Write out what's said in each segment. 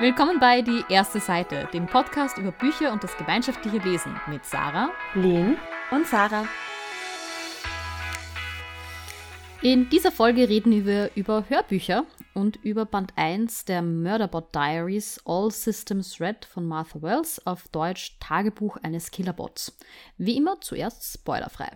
Willkommen bei Die erste Seite, dem Podcast über Bücher und das gemeinschaftliche Lesen mit Sarah, Lynn und Sarah. In dieser Folge reden wir über Hörbücher und über Band 1 der Murderbot Diaries All Systems Red von Martha Wells, auf Deutsch Tagebuch eines Killerbots. Wie immer zuerst spoilerfrei.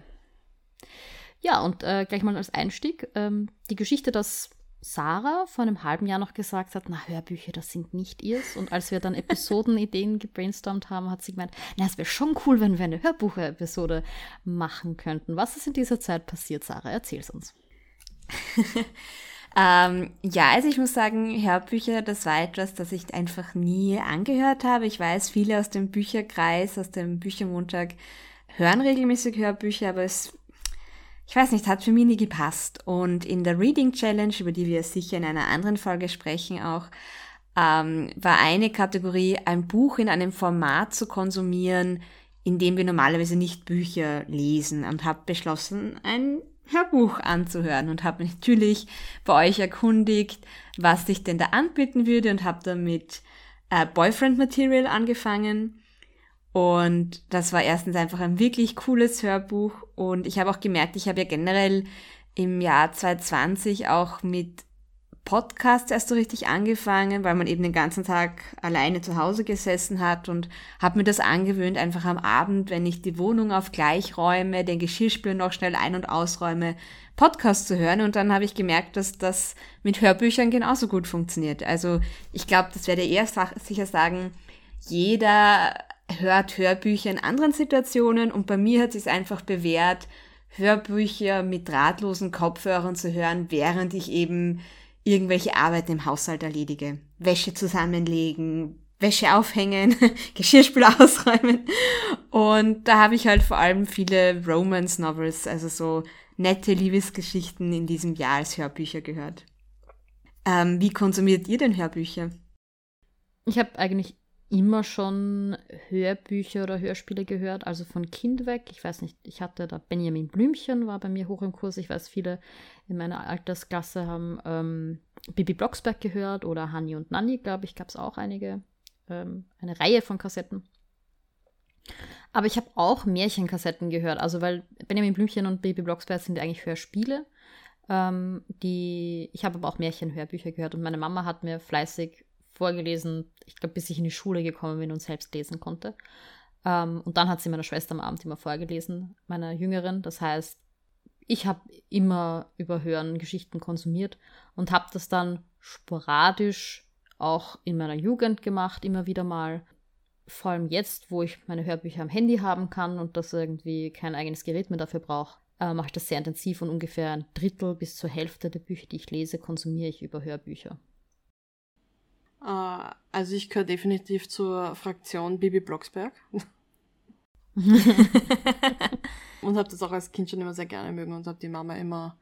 Ja, und äh, gleich mal als Einstieg ähm, die Geschichte, dass Sarah vor einem halben Jahr noch gesagt hat, na, Hörbücher, das sind nicht ihrs. Und als wir dann Episodenideen gebrainstormt haben, hat sie gemeint, na, es wäre schon cool, wenn wir eine Hörbuchepisode machen könnten. Was ist in dieser Zeit passiert, Sarah? Erzähl's uns. ähm, ja, also ich muss sagen, Hörbücher, das war etwas, das ich einfach nie angehört habe. Ich weiß, viele aus dem Bücherkreis, aus dem Büchermontag hören regelmäßig Hörbücher, aber es ich weiß nicht, hat für mich nie gepasst. Und in der Reading Challenge, über die wir sicher in einer anderen Folge sprechen auch, ähm, war eine Kategorie, ein Buch in einem Format zu konsumieren, in dem wir normalerweise nicht Bücher lesen und habe beschlossen, ein Hörbuch anzuhören und habe natürlich bei euch erkundigt, was ich denn da anbieten würde und habe dann mit äh, Boyfriend Material angefangen und das war erstens einfach ein wirklich cooles Hörbuch. Und ich habe auch gemerkt, ich habe ja generell im Jahr 2020 auch mit Podcasts erst so richtig angefangen, weil man eben den ganzen Tag alleine zu Hause gesessen hat und habe mir das angewöhnt, einfach am Abend, wenn ich die Wohnung auf gleich räume, den Geschirrspüler noch schnell ein- und ausräume, Podcast zu hören. Und dann habe ich gemerkt, dass das mit Hörbüchern genauso gut funktioniert. Also ich glaube, das werde ich eher sicher sagen, jeder hört Hörbücher in anderen Situationen und bei mir hat es sich einfach bewährt, Hörbücher mit drahtlosen Kopfhörern zu hören, während ich eben irgendwelche Arbeiten im Haushalt erledige. Wäsche zusammenlegen, Wäsche aufhängen, Geschirrspüler ausräumen. Und da habe ich halt vor allem viele Romance Novels, also so nette Liebesgeschichten in diesem Jahr als Hörbücher gehört. Ähm, wie konsumiert ihr denn Hörbücher? Ich habe eigentlich immer schon Hörbücher oder Hörspiele gehört, also von Kind weg. Ich weiß nicht, ich hatte da Benjamin Blümchen, war bei mir hoch im Kurs. Ich weiß, viele in meiner Altersklasse haben ähm, Bibi Blocksberg gehört oder Hani und Nanni, glaube ich, gab es auch einige, ähm, eine Reihe von Kassetten. Aber ich habe auch Märchenkassetten gehört, also weil Benjamin Blümchen und Bibi Blocksberg sind eigentlich Hörspiele. Ähm, die, ich habe aber auch Märchenhörbücher gehört und meine Mama hat mir fleißig vorgelesen, ich glaube, bis ich in die Schule gekommen bin und selbst lesen konnte. Ähm, und dann hat sie meiner Schwester am Abend immer vorgelesen, meiner Jüngeren. Das heißt, ich habe immer über Hören Geschichten konsumiert und habe das dann sporadisch auch in meiner Jugend gemacht, immer wieder mal. Vor allem jetzt, wo ich meine Hörbücher am Handy haben kann und das irgendwie kein eigenes Gerät mehr dafür brauche, äh, mache ich das sehr intensiv und ungefähr ein Drittel bis zur Hälfte der Bücher, die ich lese, konsumiere ich über Hörbücher. Äh, also ich gehöre definitiv zur Fraktion Bibi Blocksberg. und habe das auch als Kind schon immer sehr gerne mögen und habe die Mama immer,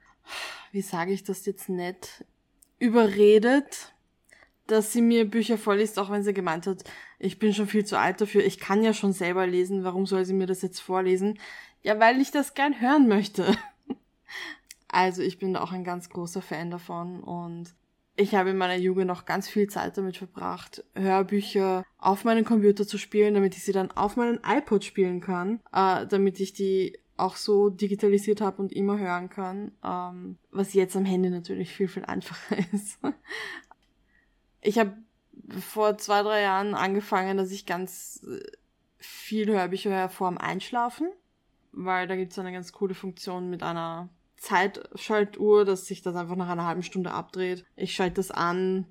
wie sage ich das jetzt nett, überredet, dass sie mir Bücher vorliest, auch wenn sie gemeint hat, ich bin schon viel zu alt dafür, ich kann ja schon selber lesen, warum soll sie mir das jetzt vorlesen? Ja, weil ich das gern hören möchte. Also ich bin auch ein ganz großer Fan davon und ich habe in meiner Jugend noch ganz viel Zeit damit verbracht, Hörbücher auf meinen Computer zu spielen, damit ich sie dann auf meinen iPod spielen kann, äh, damit ich die auch so digitalisiert habe und immer hören kann, ähm, was jetzt am Handy natürlich viel, viel einfacher ist. ich habe vor zwei, drei Jahren angefangen, dass ich ganz äh, viel Hörbücher höre vor dem Einschlafen, weil da gibt es eine ganz coole Funktion mit einer Zeitschaltuhr, dass sich das einfach nach einer halben Stunde abdreht. Ich schalte das an,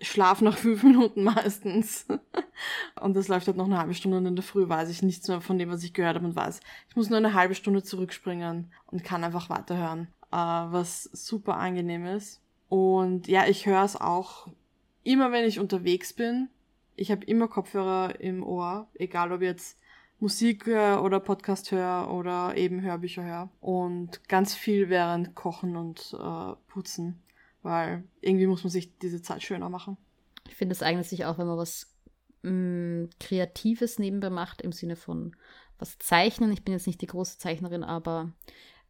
schlaf nach fünf Minuten meistens. und das läuft halt noch eine halbe Stunde und in der Früh weiß ich nichts mehr von dem, was ich gehört habe und weiß, ich muss nur eine halbe Stunde zurückspringen und kann einfach weiterhören, äh, was super angenehm ist. Und ja, ich höre es auch immer, wenn ich unterwegs bin. Ich habe immer Kopfhörer im Ohr, egal ob jetzt Musik oder Podcast höre oder eben Hörbücher höre. Und ganz viel während Kochen und äh, Putzen, weil irgendwie muss man sich diese Zeit schöner machen. Ich finde, es eignet sich auch, wenn man was mh, mm, Kreatives nebenbei macht, im Sinne von was zeichnen. Ich bin jetzt nicht die große Zeichnerin, aber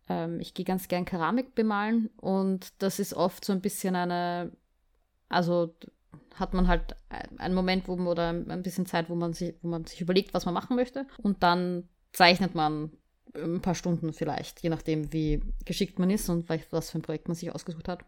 ähm, ich gehe ganz gern Keramik bemalen und das ist oft so ein bisschen eine, also hat man halt einen Moment, wo man oder ein bisschen Zeit, wo man sich, wo man sich überlegt, was man machen möchte. Und dann zeichnet man ein paar Stunden vielleicht, je nachdem, wie geschickt man ist und was für ein Projekt man sich ausgesucht hat.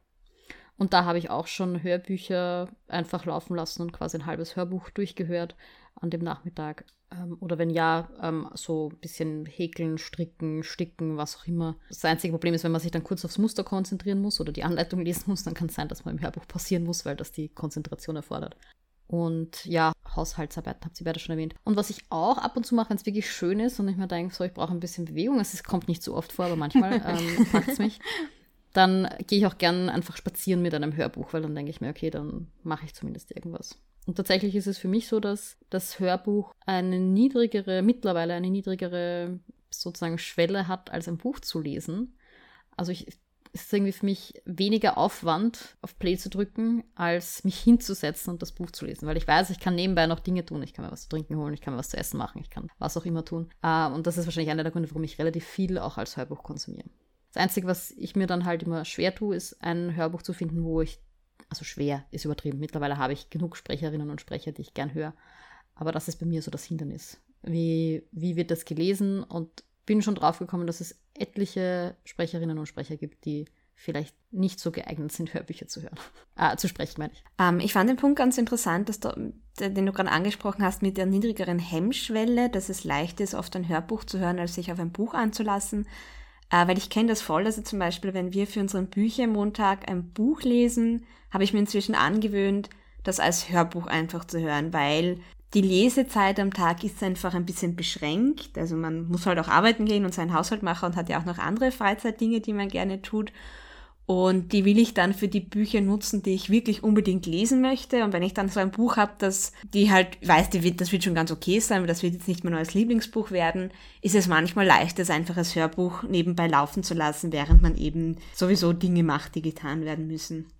Und da habe ich auch schon Hörbücher einfach laufen lassen und quasi ein halbes Hörbuch durchgehört an dem Nachmittag. Ähm, oder wenn ja, ähm, so ein bisschen häkeln, stricken, sticken, was auch immer. Das einzige Problem ist, wenn man sich dann kurz aufs Muster konzentrieren muss oder die Anleitung lesen muss, dann kann es sein, dass man im Hörbuch passieren muss, weil das die Konzentration erfordert. Und ja, Haushaltsarbeiten habt ihr beide schon erwähnt. Und was ich auch ab und zu mache, wenn es wirklich schön ist und ich mir denke, so, ich brauche ein bisschen Bewegung, es kommt nicht so oft vor, aber manchmal ähm, packt es mich, dann gehe ich auch gern einfach spazieren mit einem Hörbuch, weil dann denke ich mir, okay, dann mache ich zumindest irgendwas. Und tatsächlich ist es für mich so, dass das Hörbuch eine niedrigere, mittlerweile eine niedrigere sozusagen Schwelle hat, als ein Buch zu lesen. Also ich, es ist irgendwie für mich weniger Aufwand, auf Play zu drücken, als mich hinzusetzen und das Buch zu lesen. Weil ich weiß, ich kann nebenbei noch Dinge tun. Ich kann mir was zu trinken holen, ich kann mir was zu essen machen, ich kann was auch immer tun. Uh, und das ist wahrscheinlich einer der Gründe, warum ich relativ viel auch als Hörbuch konsumiere. Das Einzige, was ich mir dann halt immer schwer tue, ist ein Hörbuch zu finden, wo ich, also schwer ist übertrieben. Mittlerweile habe ich genug Sprecherinnen und Sprecher, die ich gern höre. Aber das ist bei mir so das Hindernis. Wie, wie wird das gelesen? Und bin schon drauf gekommen, dass es etliche Sprecherinnen und Sprecher gibt, die vielleicht nicht so geeignet sind, Hörbücher zu hören. Ah, zu sprechen, meine ich. Ähm, ich fand den Punkt ganz interessant, dass du, den du gerade angesprochen hast mit der niedrigeren Hemmschwelle, dass es leicht ist, oft ein Hörbuch zu hören, als sich auf ein Buch anzulassen. Äh, weil ich kenne das voll, also zum Beispiel, wenn wir für unseren Büchermontag ein Buch lesen, habe ich mir inzwischen angewöhnt, das als Hörbuch einfach zu hören, weil die Lesezeit am Tag ist einfach ein bisschen beschränkt. Also man muss halt auch arbeiten gehen und seinen Haushalt machen und hat ja auch noch andere Freizeitdinge, die man gerne tut. Und die will ich dann für die Bücher nutzen, die ich wirklich unbedingt lesen möchte. Und wenn ich dann so ein Buch habe, das die halt weiß, die wird, das wird schon ganz okay sein, aber das wird jetzt nicht mein neues Lieblingsbuch werden, ist es manchmal leicht, das einfach als Hörbuch nebenbei laufen zu lassen, während man eben sowieso Dinge macht, die getan werden müssen.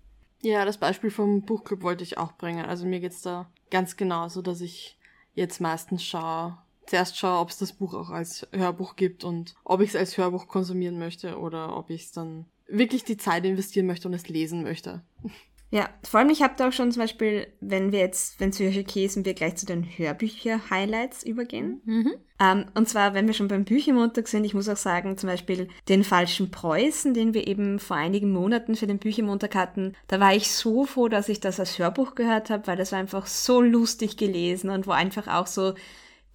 Ja, das Beispiel vom Buchclub wollte ich auch bringen. Also mir geht's da ganz genauso, dass ich jetzt meistens schaue, zuerst schaue, ob es das Buch auch als Hörbuch gibt und ob ich es als Hörbuch konsumieren möchte oder ob ich es dann wirklich die Zeit investieren möchte und es lesen möchte. Ja, vor allem ich habe da auch schon zum Beispiel, wenn wir jetzt, wenn es für okay ist, wir gleich zu den Hörbücher-Highlights übergehen. Mhm. Ähm, und zwar, wenn wir schon beim Büchermontag sind, ich muss auch sagen, zum Beispiel den falschen Preußen, den wir eben vor einigen Monaten für den Büchermontag hatten, da war ich so froh, dass ich das als Hörbuch gehört habe, weil das war einfach so lustig gelesen und wo einfach auch so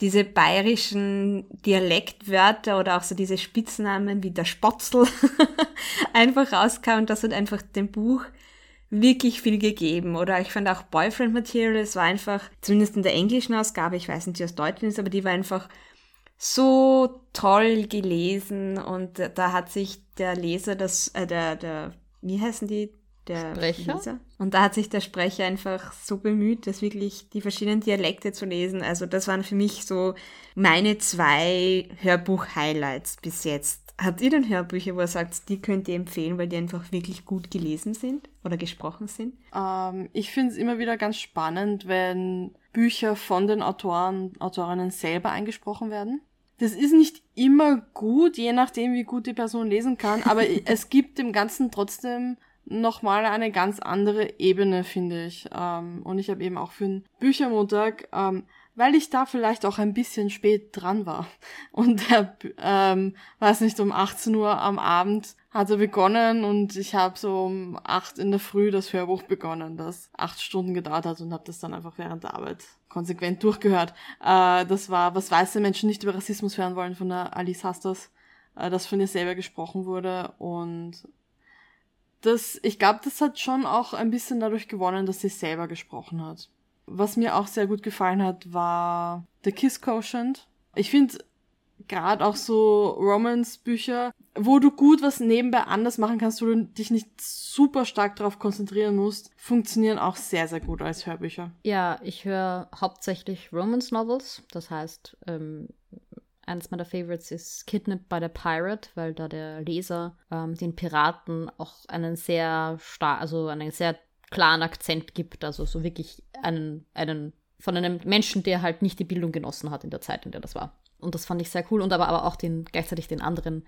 diese bayerischen Dialektwörter oder auch so diese Spitznamen wie der Spotzel einfach rauskam und das hat einfach dem Buch wirklich viel gegeben. Oder ich fand auch Boyfriend Material, es war einfach, zumindest in der englischen Ausgabe, ich weiß nicht, wie es Deutschen ist, aber die war einfach so toll gelesen und da hat sich der Leser das, äh, der, der, wie heißen die? Der Sprecher. Leser. Und da hat sich der Sprecher einfach so bemüht, das wirklich die verschiedenen Dialekte zu lesen. Also das waren für mich so meine zwei Hörbuch-Highlights bis jetzt. Habt ihr denn Hörbücher, wo ihr sagt, die könnt ihr empfehlen, weil die einfach wirklich gut gelesen sind oder gesprochen sind? Ähm, ich finde es immer wieder ganz spannend, wenn Bücher von den Autoren, Autorinnen selber eingesprochen werden. Das ist nicht immer gut, je nachdem, wie gut die Person lesen kann, aber es gibt dem Ganzen trotzdem nochmal eine ganz andere Ebene, finde ich. Ähm, und ich habe eben auch für den Büchermontag, ähm, weil ich da vielleicht auch ein bisschen spät dran war und der, ähm, weiß nicht, um 18 Uhr am Abend hat er begonnen und ich habe so um 8 in der Früh das Hörbuch begonnen, das acht Stunden gedauert hat und habe das dann einfach während der Arbeit konsequent durchgehört. Äh, das war, was weiße Menschen nicht über Rassismus hören wollen von der Alice Hastas, äh, das von ihr selber gesprochen wurde und das, ich glaube, das hat schon auch ein bisschen dadurch gewonnen, dass sie selber gesprochen hat. Was mir auch sehr gut gefallen hat, war The Kiss Quotient. Ich finde gerade auch so Romance-Bücher, wo du gut was nebenbei anders machen kannst, wo du dich nicht super stark darauf konzentrieren musst, funktionieren auch sehr, sehr gut als Hörbücher. Ja, ich höre hauptsächlich Romance-Novels. Das heißt, ähm, eines meiner Favorites ist Kidnapped by the Pirate, weil da der Leser ähm, den Piraten auch einen sehr star also einen sehr klaren Akzent gibt, also so wirklich einen, einen von einem Menschen, der halt nicht die Bildung genossen hat in der Zeit, in der das war. Und das fand ich sehr cool und aber, aber auch den, gleichzeitig den anderen,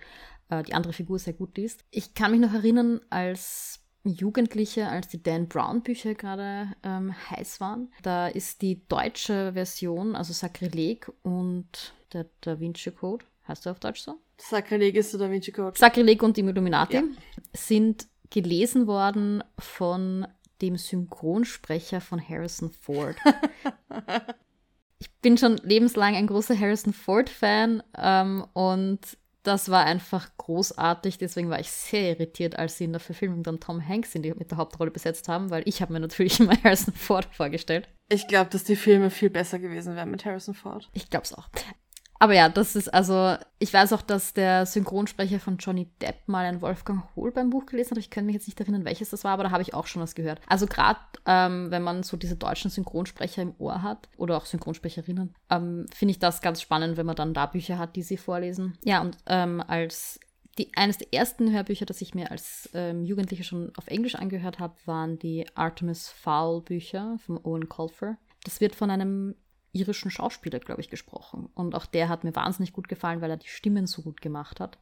äh, die andere Figur sehr gut liest. Ich kann mich noch erinnern, als Jugendliche, als die Dan Brown Bücher gerade ähm, heiß waren. Da ist die deutsche Version, also Sakrileg und der Da Vinci Code, heißt der auf Deutsch so? Sakrileg ist der Da Vinci Code. Sakrileg und die Illuminati ja. sind gelesen worden von dem Synchronsprecher von Harrison Ford. ich bin schon lebenslang ein großer Harrison Ford-Fan ähm, und das war einfach großartig. Deswegen war ich sehr irritiert, als sie in der Verfilmung dann Tom Hanks in die, mit der Hauptrolle besetzt haben, weil ich habe mir natürlich immer Harrison Ford vorgestellt. Ich glaube, dass die Filme viel besser gewesen wären mit Harrison Ford. Ich glaube es auch. Aber ja, das ist also, ich weiß auch, dass der Synchronsprecher von Johnny Depp mal ein Wolfgang Hohl beim Buch gelesen hat. Ich kann mich jetzt nicht erinnern, welches das war, aber da habe ich auch schon was gehört. Also gerade, ähm, wenn man so diese deutschen Synchronsprecher im Ohr hat oder auch Synchronsprecherinnen, ähm, finde ich das ganz spannend, wenn man dann da Bücher hat, die sie vorlesen. Ja, und ähm, als die, eines der ersten Hörbücher, das ich mir als ähm, Jugendliche schon auf Englisch angehört habe, waren die Artemis Fowl Bücher von Owen Colfer. Das wird von einem irischen Schauspieler, glaube ich, gesprochen. Und auch der hat mir wahnsinnig gut gefallen, weil er die Stimmen so gut gemacht hat.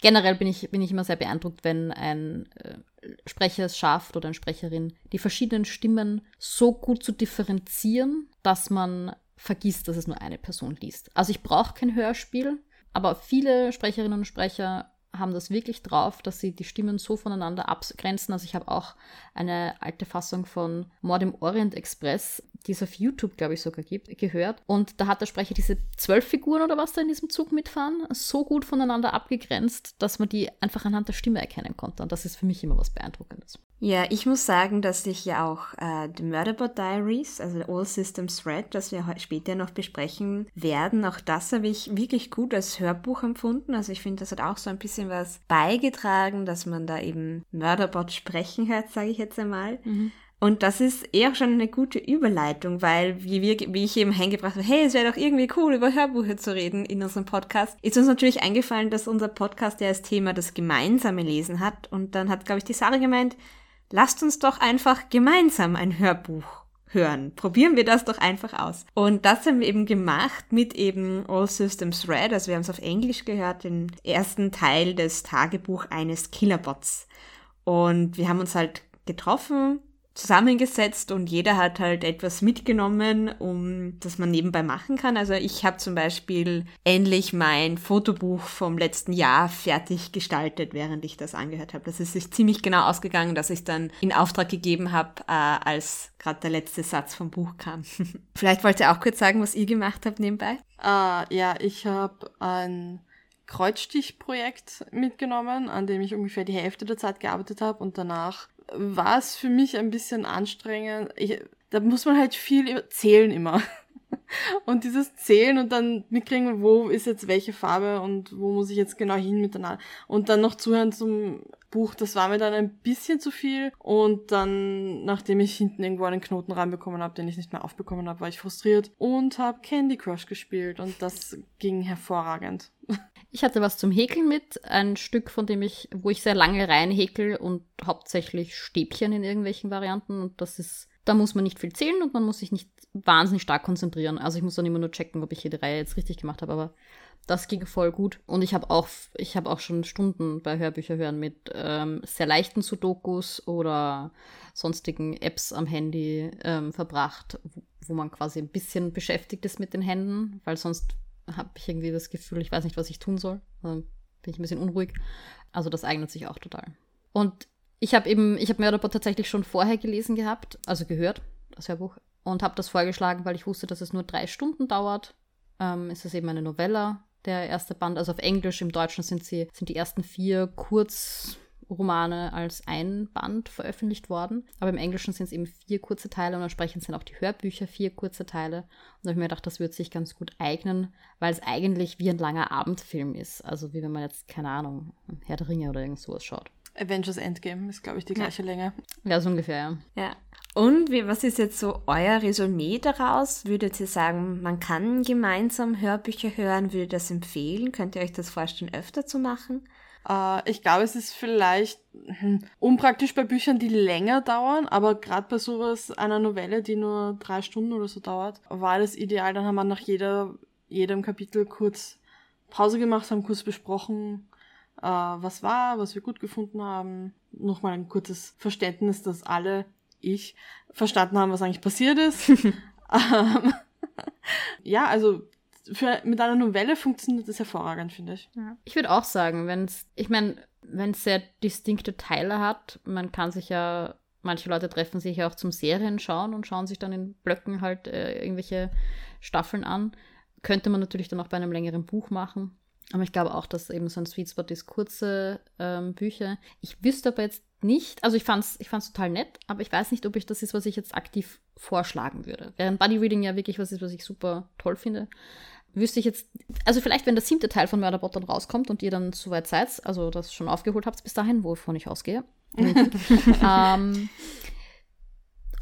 Generell bin ich, bin ich immer sehr beeindruckt, wenn ein äh, Sprecher es schafft oder eine Sprecherin, die verschiedenen Stimmen so gut zu differenzieren, dass man vergisst, dass es nur eine Person liest. Also ich brauche kein Hörspiel, aber viele Sprecherinnen und Sprecher haben das wirklich drauf, dass sie die Stimmen so voneinander abgrenzen. Also ich habe auch eine alte Fassung von Mord im Orient Express, die es auf YouTube, glaube ich, sogar gibt, gehört. Und da hat der Sprecher diese zwölf Figuren oder was da in diesem Zug mitfahren, so gut voneinander abgegrenzt, dass man die einfach anhand der Stimme erkennen konnte. Und das ist für mich immer was Beeindruckendes. Ja, ich muss sagen, dass ich ja auch äh, The Murderbot Diaries, also All Systems Red, das wir später noch besprechen werden, auch das habe ich wirklich gut als Hörbuch empfunden. Also ich finde, das hat auch so ein bisschen was beigetragen, dass man da eben Murderbot sprechen hört, sage ich jetzt einmal. Mhm. Und das ist eher schon eine gute Überleitung, weil wie, wir, wie ich eben eingebracht habe, hey, es wäre doch irgendwie cool, über Hörbücher zu reden in unserem Podcast, ist uns natürlich eingefallen, dass unser Podcast ja als Thema das gemeinsame Lesen hat. Und dann hat, glaube ich, die Sarah gemeint, lasst uns doch einfach gemeinsam ein Hörbuch hören. Probieren wir das doch einfach aus. Und das haben wir eben gemacht mit eben All Systems Red. Also wir haben es auf Englisch gehört, den ersten Teil des Tagebuch eines Killerbots. Und wir haben uns halt getroffen, zusammengesetzt und jeder hat halt etwas mitgenommen, um das man nebenbei machen kann. Also ich habe zum Beispiel endlich mein Fotobuch vom letzten Jahr fertig gestaltet, während ich das angehört habe. Das ist sich ziemlich genau ausgegangen, dass ich dann in Auftrag gegeben habe, äh, als gerade der letzte Satz vom Buch kam. Vielleicht wollt ihr auch kurz sagen, was ihr gemacht habt nebenbei? Uh, ja, ich habe ein Kreuzstichprojekt mitgenommen, an dem ich ungefähr die Hälfte der Zeit gearbeitet habe und danach war es für mich ein bisschen anstrengend. Ich, da muss man halt viel zählen immer. Und dieses Zählen und dann mitkriegen, wo ist jetzt welche Farbe und wo muss ich jetzt genau hin miteinander. Und dann noch zuhören zum Buch, das war mir dann ein bisschen zu viel. Und dann, nachdem ich hinten irgendwo einen Knoten reinbekommen habe, den ich nicht mehr aufbekommen habe, war ich frustriert und habe Candy Crush gespielt. Und das ging hervorragend. Ich hatte was zum Häkeln mit, ein Stück, von dem ich, wo ich sehr lange rein häkel und hauptsächlich Stäbchen in irgendwelchen Varianten. Und das ist, da muss man nicht viel zählen und man muss sich nicht wahnsinnig stark konzentrieren. Also ich muss dann immer nur checken, ob ich jede Reihe jetzt richtig gemacht habe, aber das ging voll gut. Und ich habe auch, ich habe auch schon Stunden bei Hörbücher hören mit ähm, sehr leichten Sudokus oder sonstigen Apps am Handy ähm, verbracht, wo, wo man quasi ein bisschen beschäftigt ist mit den Händen, weil sonst habe ich irgendwie das Gefühl, ich weiß nicht, was ich tun soll. Dann bin ich ein bisschen unruhig. Also das eignet sich auch total. Und ich habe eben, ich habe Murderbot tatsächlich schon vorher gelesen gehabt, also gehört, das Hörbuch, und habe das vorgeschlagen, weil ich wusste, dass es nur drei Stunden dauert. Ähm, ist es eben eine Novella, der erste Band. Also auf Englisch, im Deutschen sind sie, sind die ersten vier kurz Romane als ein Band veröffentlicht worden. Aber im Englischen sind es eben vier kurze Teile und entsprechend sind auch die Hörbücher vier kurze Teile. Und da habe ich mir gedacht, das würde sich ganz gut eignen, weil es eigentlich wie ein langer Abendfilm ist. Also wie wenn man jetzt, keine Ahnung, Herr der Ringe oder irgend sowas schaut. Avengers Endgame ist, glaube ich, die gleiche ja. Länge. Ja, so ungefähr, ja. Ja. Und wie, was ist jetzt so euer Resümee daraus? Würdet ihr sagen, man kann gemeinsam Hörbücher hören? Würdet ihr das empfehlen? Könnt ihr euch das vorstellen, öfter zu machen? Äh, ich glaube, es ist vielleicht hm, unpraktisch bei Büchern, die länger dauern, aber gerade bei sowas, einer Novelle, die nur drei Stunden oder so dauert, war das ideal. Dann haben wir nach jeder, jedem Kapitel kurz Pause gemacht, haben kurz besprochen, äh, was war, was wir gut gefunden haben. Nochmal ein kurzes Verständnis, dass alle, ich, verstanden haben, was eigentlich passiert ist. ähm, ja, also für, mit einer Novelle funktioniert das hervorragend, finde ich. Ja. Ich würde auch sagen, wenn es, ich meine, wenn es sehr distinkte Teile hat, man kann sich ja, manche Leute treffen sich ja auch zum Serien schauen und schauen sich dann in Blöcken halt äh, irgendwelche Staffeln an. Könnte man natürlich dann auch bei einem längeren Buch machen. Aber ich glaube auch, dass eben so ein Sweet Spot ist, kurze ähm, Bücher. Ich wüsste aber jetzt nicht, also ich fand es ich fand's total nett, aber ich weiß nicht, ob ich das ist, was ich jetzt aktiv vorschlagen würde. Während Buddy Reading ja wirklich was ist, was ich super toll finde, wüsste ich jetzt, also vielleicht, wenn der siebte Teil von Murderbot dann rauskommt und ihr dann soweit seid, also das schon aufgeholt habt bis dahin, wovon ich ausgehe. ähm,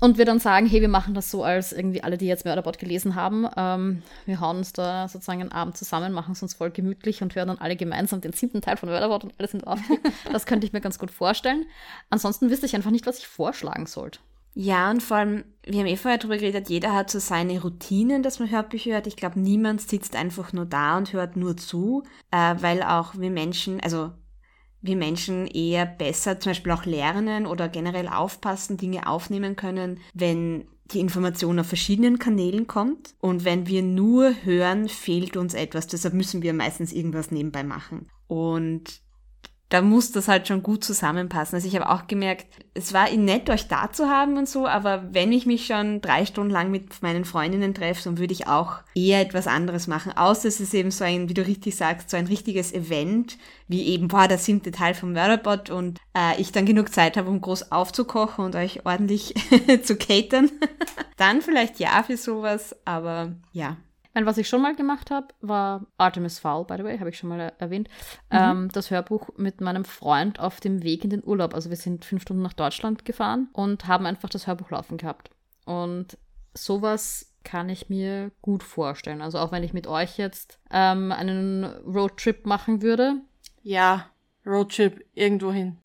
und wir dann sagen, hey, wir machen das so, als irgendwie alle, die jetzt Murderbot gelesen haben, ähm, wir hauen uns da sozusagen einen Abend zusammen, machen es uns voll gemütlich und hören dann alle gemeinsam den siebten Teil von Murderbot und alle sind aufgeregt. das könnte ich mir ganz gut vorstellen. Ansonsten wüsste ich einfach nicht, was ich vorschlagen sollte. Ja, und vor allem, wir haben eh vorher darüber geredet, jeder hat so seine Routinen, dass man Hörbücher hört. Ich glaube, niemand sitzt einfach nur da und hört nur zu, äh, weil auch wir Menschen, also wir Menschen eher besser zum Beispiel auch lernen oder generell aufpassen, Dinge aufnehmen können, wenn die Information auf verschiedenen Kanälen kommt. Und wenn wir nur hören, fehlt uns etwas. Deshalb müssen wir meistens irgendwas nebenbei machen. Und da muss das halt schon gut zusammenpassen. Also ich habe auch gemerkt, es war nett, euch da zu haben und so, aber wenn ich mich schon drei Stunden lang mit meinen Freundinnen treffe, dann würde ich auch eher etwas anderes machen. Außer es ist eben so ein, wie du richtig sagst, so ein richtiges Event, wie eben, boah, der siebte Teil vom Murderbot und äh, ich dann genug Zeit habe, um groß aufzukochen und euch ordentlich zu catern. dann vielleicht ja für sowas, aber ja, meine, was ich schon mal gemacht habe, war Artemis Fowl, by the way, habe ich schon mal erwähnt. Mhm. Ähm, das Hörbuch mit meinem Freund auf dem Weg in den Urlaub. Also wir sind fünf Stunden nach Deutschland gefahren und haben einfach das Hörbuch laufen gehabt. Und sowas kann ich mir gut vorstellen. Also auch wenn ich mit euch jetzt ähm, einen Roadtrip machen würde. Ja, Roadtrip irgendwo hin.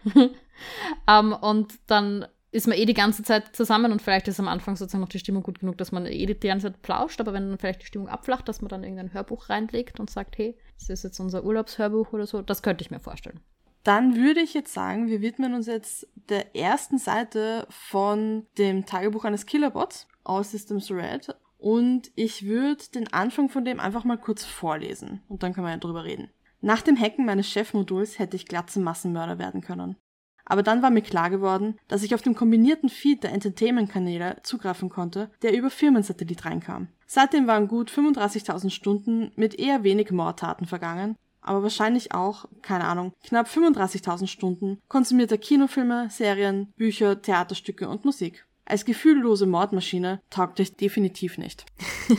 um, und dann ist man eh die ganze Zeit zusammen und vielleicht ist am Anfang sozusagen noch die Stimmung gut genug, dass man eh die ganze Zeit plauscht, aber wenn dann vielleicht die Stimmung abflacht, dass man dann irgendein Hörbuch reinlegt und sagt, hey, das ist jetzt unser Urlaubshörbuch oder so, das könnte ich mir vorstellen. Dann würde ich jetzt sagen, wir widmen uns jetzt der ersten Seite von dem Tagebuch eines Killerbots aus Systems Red und ich würde den Anfang von dem einfach mal kurz vorlesen und dann können wir ja drüber reden. Nach dem Hacken meines Chefmoduls hätte ich glatzen Massenmörder werden können. Aber dann war mir klar geworden, dass ich auf dem kombinierten Feed der Entertainment-Kanäle zugreifen konnte, der über Firmensatellit reinkam. Seitdem waren gut 35.000 Stunden mit eher wenig Mordtaten vergangen, aber wahrscheinlich auch, keine Ahnung, knapp 35.000 Stunden konsumierter Kinofilme, Serien, Bücher, Theaterstücke und Musik. Als gefühllose Mordmaschine taugt ich definitiv nicht.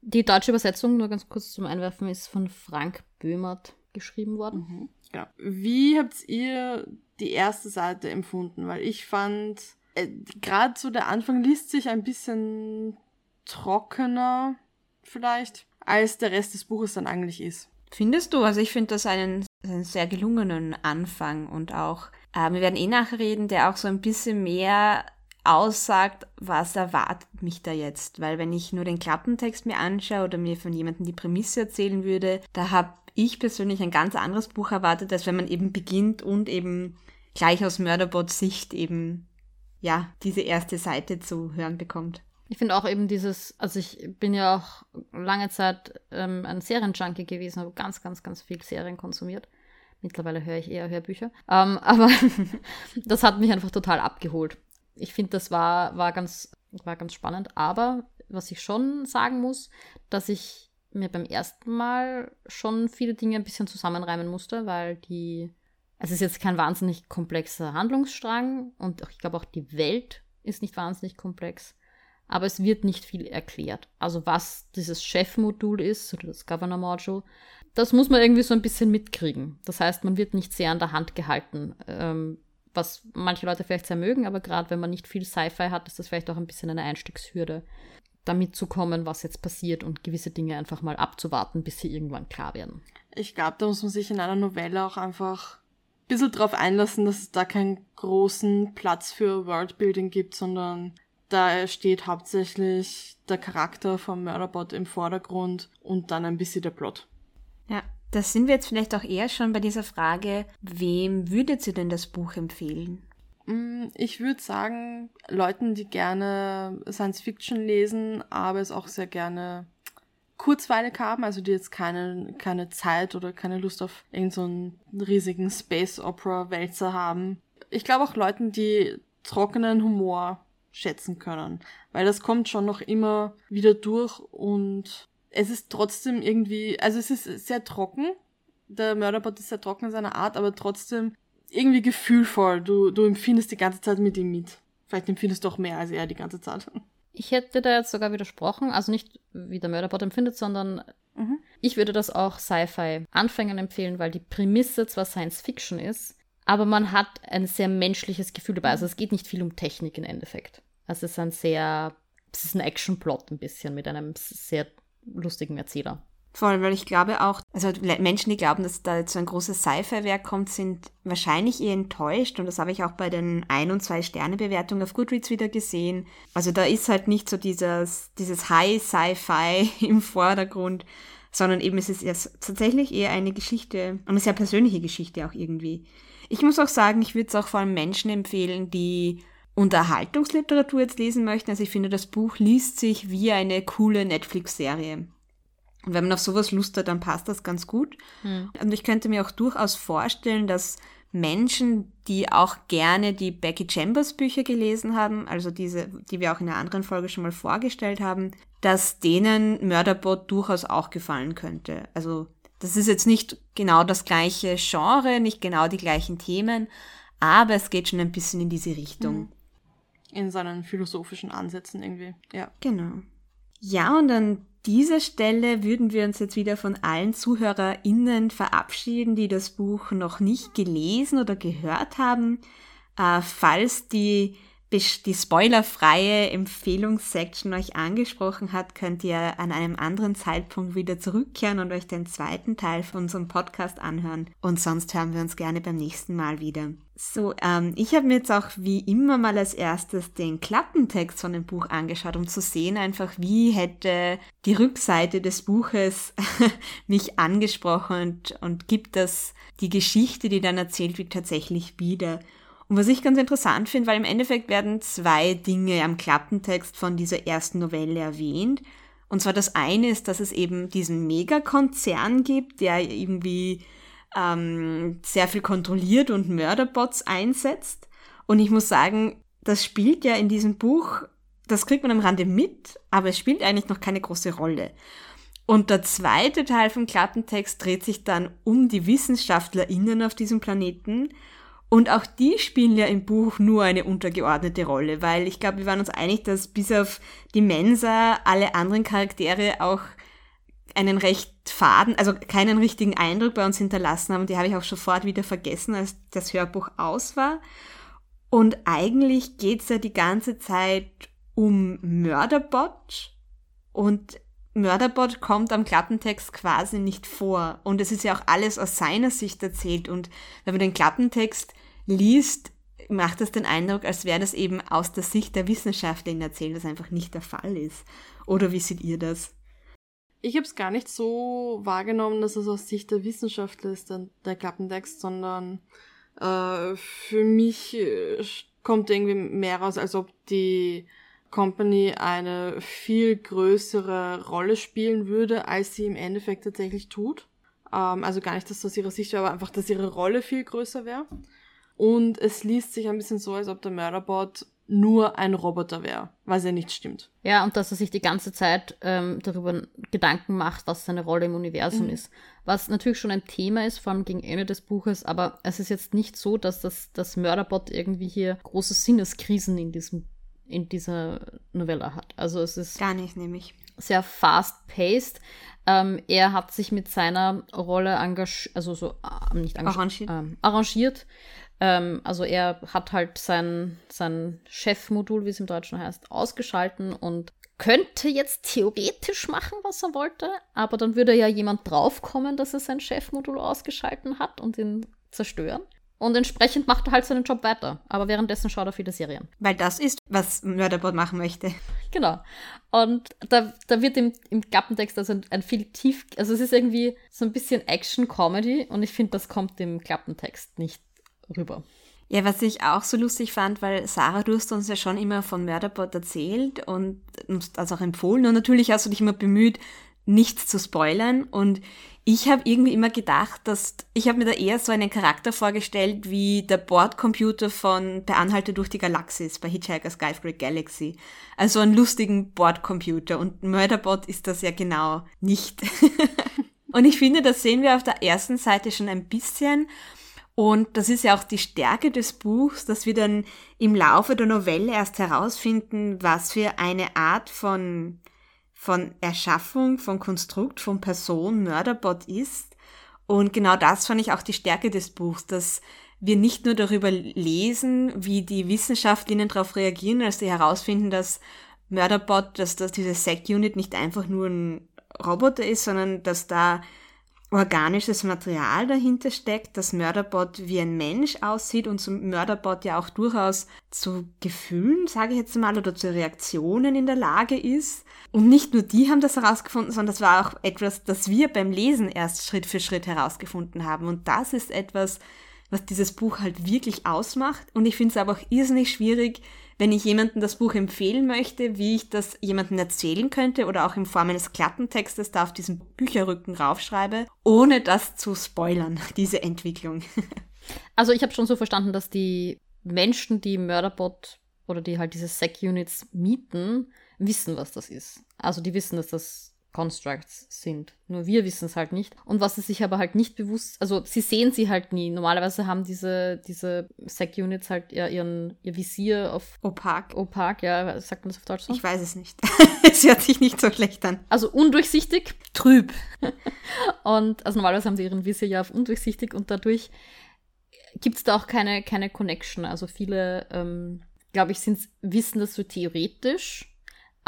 Die deutsche Übersetzung, nur ganz kurz zum Einwerfen, ist von Frank Böhmert geschrieben worden. Mhm, genau. Wie habt ihr die erste Seite empfunden, weil ich fand, äh, gerade so der Anfang liest sich ein bisschen trockener vielleicht, als der Rest des Buches dann eigentlich ist. Findest du? Also ich finde das einen, einen, sehr gelungenen Anfang und auch, äh, wir werden eh nachreden, der auch so ein bisschen mehr aussagt, was erwartet mich da jetzt. Weil wenn ich nur den Klappentext mir anschaue oder mir von jemandem die Prämisse erzählen würde, da habe ich persönlich ein ganz anderes Buch erwartet, als wenn man eben beginnt und eben gleich aus Mörderbots Sicht eben, ja, diese erste Seite zu hören bekommt. Ich finde auch eben dieses, also ich bin ja auch lange Zeit ähm, ein Serienjunkie gewesen, habe ganz, ganz, ganz viel Serien konsumiert. Mittlerweile höre ich eher Hörbücher. Ähm, aber das hat mich einfach total abgeholt. Ich finde, das war, war, ganz, war ganz spannend. Aber was ich schon sagen muss, dass ich mir beim ersten Mal schon viele Dinge ein bisschen zusammenreimen musste, weil die es ist jetzt kein wahnsinnig komplexer Handlungsstrang und ich glaube auch die Welt ist nicht wahnsinnig komplex, aber es wird nicht viel erklärt. Also was dieses Chef-Modul ist oder das Governor-Module, das muss man irgendwie so ein bisschen mitkriegen. Das heißt, man wird nicht sehr an der Hand gehalten, ähm, was manche Leute vielleicht sehr mögen, aber gerade wenn man nicht viel Sci-Fi hat, ist das vielleicht auch ein bisschen eine Einstiegshürde, damit zu kommen, was jetzt passiert und gewisse Dinge einfach mal abzuwarten, bis sie irgendwann klar werden. Ich glaube, da muss man sich in einer Novelle auch einfach bisschen drauf einlassen, dass es da keinen großen Platz für Worldbuilding gibt, sondern da steht hauptsächlich der Charakter vom Murderbot im Vordergrund und dann ein bisschen der Plot. Ja, Da sind wir jetzt vielleicht auch eher schon bei dieser Frage, wem würdet ihr denn das Buch empfehlen? Mm, ich würde sagen, Leuten, die gerne Science Fiction lesen, aber es auch sehr gerne kurzweilig haben, also die jetzt keine, keine Zeit oder keine Lust auf irgendeinen so riesigen Space Opera Wälzer haben. Ich glaube auch Leuten, die trockenen Humor schätzen können, weil das kommt schon noch immer wieder durch und es ist trotzdem irgendwie, also es ist sehr trocken. Der Mörderbot ist sehr trocken in seiner Art, aber trotzdem irgendwie gefühlvoll. Du, du empfindest die ganze Zeit mit ihm mit. Vielleicht empfindest du auch mehr als er die ganze Zeit. Ich hätte da jetzt sogar widersprochen, also nicht wie der Mörderbot empfindet, sondern mhm. ich würde das auch Sci-Fi-Anfängern empfehlen, weil die Prämisse zwar Science Fiction ist, aber man hat ein sehr menschliches Gefühl dabei. Also es geht nicht viel um Technik im Endeffekt. Also es ist ein sehr, es ist ein Action-Plot ein bisschen mit einem sehr lustigen Erzähler. Voll, weil ich glaube auch, also Menschen, die glauben, dass da jetzt so ein großes Sci-Fi-Werk kommt, sind wahrscheinlich eher enttäuscht und das habe ich auch bei den Ein- und Zwei-Sterne-Bewertungen auf Goodreads wieder gesehen. Also da ist halt nicht so dieses, dieses High-Sci-Fi im Vordergrund, sondern eben es ist erst tatsächlich eher eine Geschichte, eine sehr persönliche Geschichte auch irgendwie. Ich muss auch sagen, ich würde es auch vor allem Menschen empfehlen, die Unterhaltungsliteratur jetzt lesen möchten. Also ich finde, das Buch liest sich wie eine coole Netflix-Serie. Und wenn man auf sowas Lust hat, dann passt das ganz gut. Hm. Und ich könnte mir auch durchaus vorstellen, dass Menschen, die auch gerne die Becky Chambers Bücher gelesen haben, also diese, die wir auch in einer anderen Folge schon mal vorgestellt haben, dass denen Mörderbot durchaus auch gefallen könnte. Also das ist jetzt nicht genau das gleiche Genre, nicht genau die gleichen Themen, aber es geht schon ein bisschen in diese Richtung. Hm. In seinen philosophischen Ansätzen irgendwie, ja. Genau. Ja, und an dieser Stelle würden wir uns jetzt wieder von allen ZuhörerInnen verabschieden, die das Buch noch nicht gelesen oder gehört haben. Äh, falls die die spoilerfreie Empfehlungssection euch angesprochen hat, könnt ihr an einem anderen Zeitpunkt wieder zurückkehren und euch den zweiten Teil von unserem Podcast anhören. Und sonst hören wir uns gerne beim nächsten Mal wieder. So, ähm, ich habe mir jetzt auch wie immer mal als erstes den Klappentext von dem Buch angeschaut, um zu sehen einfach, wie hätte die Rückseite des Buches mich angesprochen und, und gibt das die Geschichte, die dann erzählt wird, tatsächlich wieder. Und was ich ganz interessant finde, weil im Endeffekt werden zwei Dinge am Klappentext von dieser ersten Novelle erwähnt. Und zwar das eine ist, dass es eben diesen Megakonzern gibt, der irgendwie ähm, sehr viel kontrolliert und Mörderbots einsetzt. Und ich muss sagen, das spielt ja in diesem Buch, das kriegt man am Rande mit, aber es spielt eigentlich noch keine große Rolle. Und der zweite Teil vom Klappentext dreht sich dann um die WissenschaftlerInnen auf diesem Planeten und auch die spielen ja im Buch nur eine untergeordnete Rolle, weil ich glaube, wir waren uns einig, dass bis auf die Mensa alle anderen Charaktere auch einen recht faden, also keinen richtigen Eindruck bei uns hinterlassen haben. Die habe ich auch sofort wieder vergessen, als das Hörbuch aus war. Und eigentlich geht's ja die ganze Zeit um Mörderbot und Mörderbot kommt am Klappentext quasi nicht vor. Und es ist ja auch alles aus seiner Sicht erzählt. Und wenn man den Klappentext liest, macht das den Eindruck, als wäre das eben aus der Sicht der Wissenschaftlerin erzählt, was einfach nicht der Fall ist. Oder wie seht ihr das? Ich habe es gar nicht so wahrgenommen, dass es aus Sicht der Wissenschaftler ist, der, der Klappentext, sondern äh, für mich äh, kommt irgendwie mehr raus, als ob die Company eine viel größere Rolle spielen würde, als sie im Endeffekt tatsächlich tut. Ähm, also gar nicht, dass das aus ihrer Sicht wäre, aber einfach, dass ihre Rolle viel größer wäre. Und es liest sich ein bisschen so, als ob der Mörderbot nur ein Roboter wäre, was ja nicht stimmt. Ja, und dass er sich die ganze Zeit ähm, darüber Gedanken macht, was seine Rolle im Universum mhm. ist. Was natürlich schon ein Thema ist, vor allem gegen Ende des Buches, aber es ist jetzt nicht so, dass das, das Mörderbot irgendwie hier große Sinneskrisen in diesem in dieser Novelle hat. Also es ist gar nicht nämlich sehr fast-paced. Ähm, er hat sich mit seiner Rolle engagiert, also so äh, nicht arrangiert, ähm, arrangiert ähm, also er hat halt sein, sein Chefmodul, wie es im Deutschen heißt, ausgeschalten und könnte jetzt theoretisch machen, was er wollte, aber dann würde ja jemand draufkommen, dass er sein Chefmodul ausgeschalten hat und ihn zerstören. Und entsprechend macht er halt seinen Job weiter. Aber währenddessen schaut er viele Serien. Weil das ist, was Murderbot machen möchte. Genau. Und da, da wird im, im Klappentext also ein, ein viel tief, also es ist irgendwie so ein bisschen Action-Comedy und ich finde, das kommt im Klappentext nicht rüber. Ja, was ich auch so lustig fand, weil Sarah, du hast uns ja schon immer von Murderbot erzählt und uns das auch empfohlen und natürlich hast du dich immer bemüht, nichts zu spoilern und ich habe irgendwie immer gedacht, dass ich habe mir da eher so einen Charakter vorgestellt wie der Bordcomputer von Der Anhalte durch die Galaxis bei Hitchhiker's Guide for Galaxy. Also einen lustigen Bordcomputer und Murderbot ist das ja genau nicht. und ich finde, das sehen wir auf der ersten Seite schon ein bisschen und das ist ja auch die Stärke des Buchs, dass wir dann im Laufe der Novelle erst herausfinden, was für eine Art von, von Erschaffung, von Konstrukt, von Person Mörderbot ist. Und genau das fand ich auch die Stärke des Buchs, dass wir nicht nur darüber lesen, wie die Wissenschaftlerinnen darauf reagieren, als sie herausfinden, dass Mörderbot, dass, dass diese Sec-Unit nicht einfach nur ein Roboter ist, sondern dass da organisches Material dahinter steckt, dass Mörderbot wie ein Mensch aussieht und so Mörderbot ja auch durchaus zu Gefühlen, sage ich jetzt mal, oder zu Reaktionen in der Lage ist. Und nicht nur die haben das herausgefunden, sondern das war auch etwas, das wir beim Lesen erst Schritt für Schritt herausgefunden haben. Und das ist etwas, was dieses Buch halt wirklich ausmacht. Und ich finde es aber auch irrsinnig schwierig, wenn ich jemandem das Buch empfehlen möchte, wie ich das jemandem erzählen könnte oder auch in Form eines Klappentextes da auf diesem Bücherrücken raufschreibe, ohne das zu spoilern, diese Entwicklung. Also ich habe schon so verstanden, dass die Menschen, die Murderbot oder die halt diese Sec-Units mieten, wissen, was das ist. Also die wissen, dass das Constructs sind. Nur wir wissen es halt nicht. Und was sie sich aber halt nicht bewusst, also sie sehen sie halt nie. Normalerweise haben diese, diese Sec-Units halt ja ihren, ihr Visier auf opak. Opak, ja, sagt man das auf Deutsch so? Ich weiß es nicht. es hört sich nicht so schlecht an. Also undurchsichtig. Trüb. und also normalerweise haben sie ihren Visier ja auf undurchsichtig und dadurch gibt es da auch keine, keine Connection. Also viele, ähm, glaube ich, sind, wissen das so theoretisch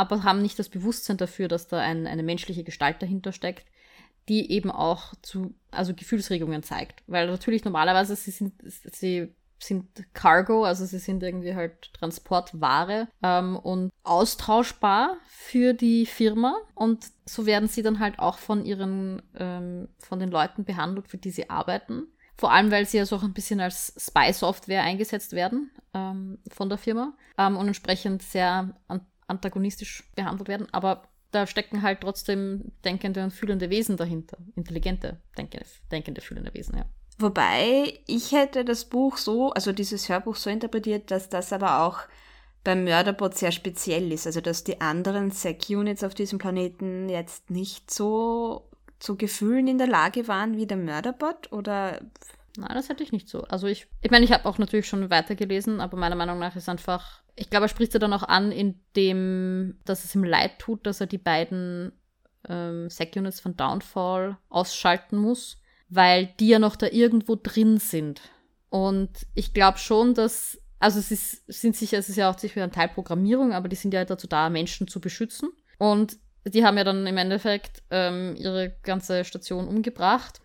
aber haben nicht das Bewusstsein dafür, dass da ein, eine menschliche Gestalt dahinter steckt, die eben auch zu, also Gefühlsregungen zeigt. Weil natürlich normalerweise sie sind, sie sind Cargo, also sie sind irgendwie halt Transportware ähm, und austauschbar für die Firma und so werden sie dann halt auch von ihren, ähm, von den Leuten behandelt, für die sie arbeiten. Vor allem, weil sie ja so auch ein bisschen als Spy-Software eingesetzt werden ähm, von der Firma ähm, und entsprechend sehr an antagonistisch behandelt werden, aber da stecken halt trotzdem denkende und fühlende Wesen dahinter. Intelligente, denkende, denkende fühlende Wesen, ja. Wobei ich hätte das Buch so, also dieses Hörbuch so interpretiert, dass das aber auch beim Mörderbot sehr speziell ist. Also dass die anderen Sec-Units auf diesem Planeten jetzt nicht so zu Gefühlen in der Lage waren wie der Mörderbot oder Nein, das hätte ich nicht so. Also ich, ich meine, ich habe auch natürlich schon weitergelesen, aber meiner Meinung nach ist einfach, ich glaube, er spricht sie dann auch an, indem, dass es ihm leid tut, dass er die beiden ähm, Sec-Units von Downfall ausschalten muss, weil die ja noch da irgendwo drin sind. Und ich glaube schon, dass, also es ist, sind sicher, es ist ja auch sicher ein Teil Programmierung, aber die sind ja dazu da, Menschen zu beschützen. Und die haben ja dann im Endeffekt ähm, ihre ganze Station umgebracht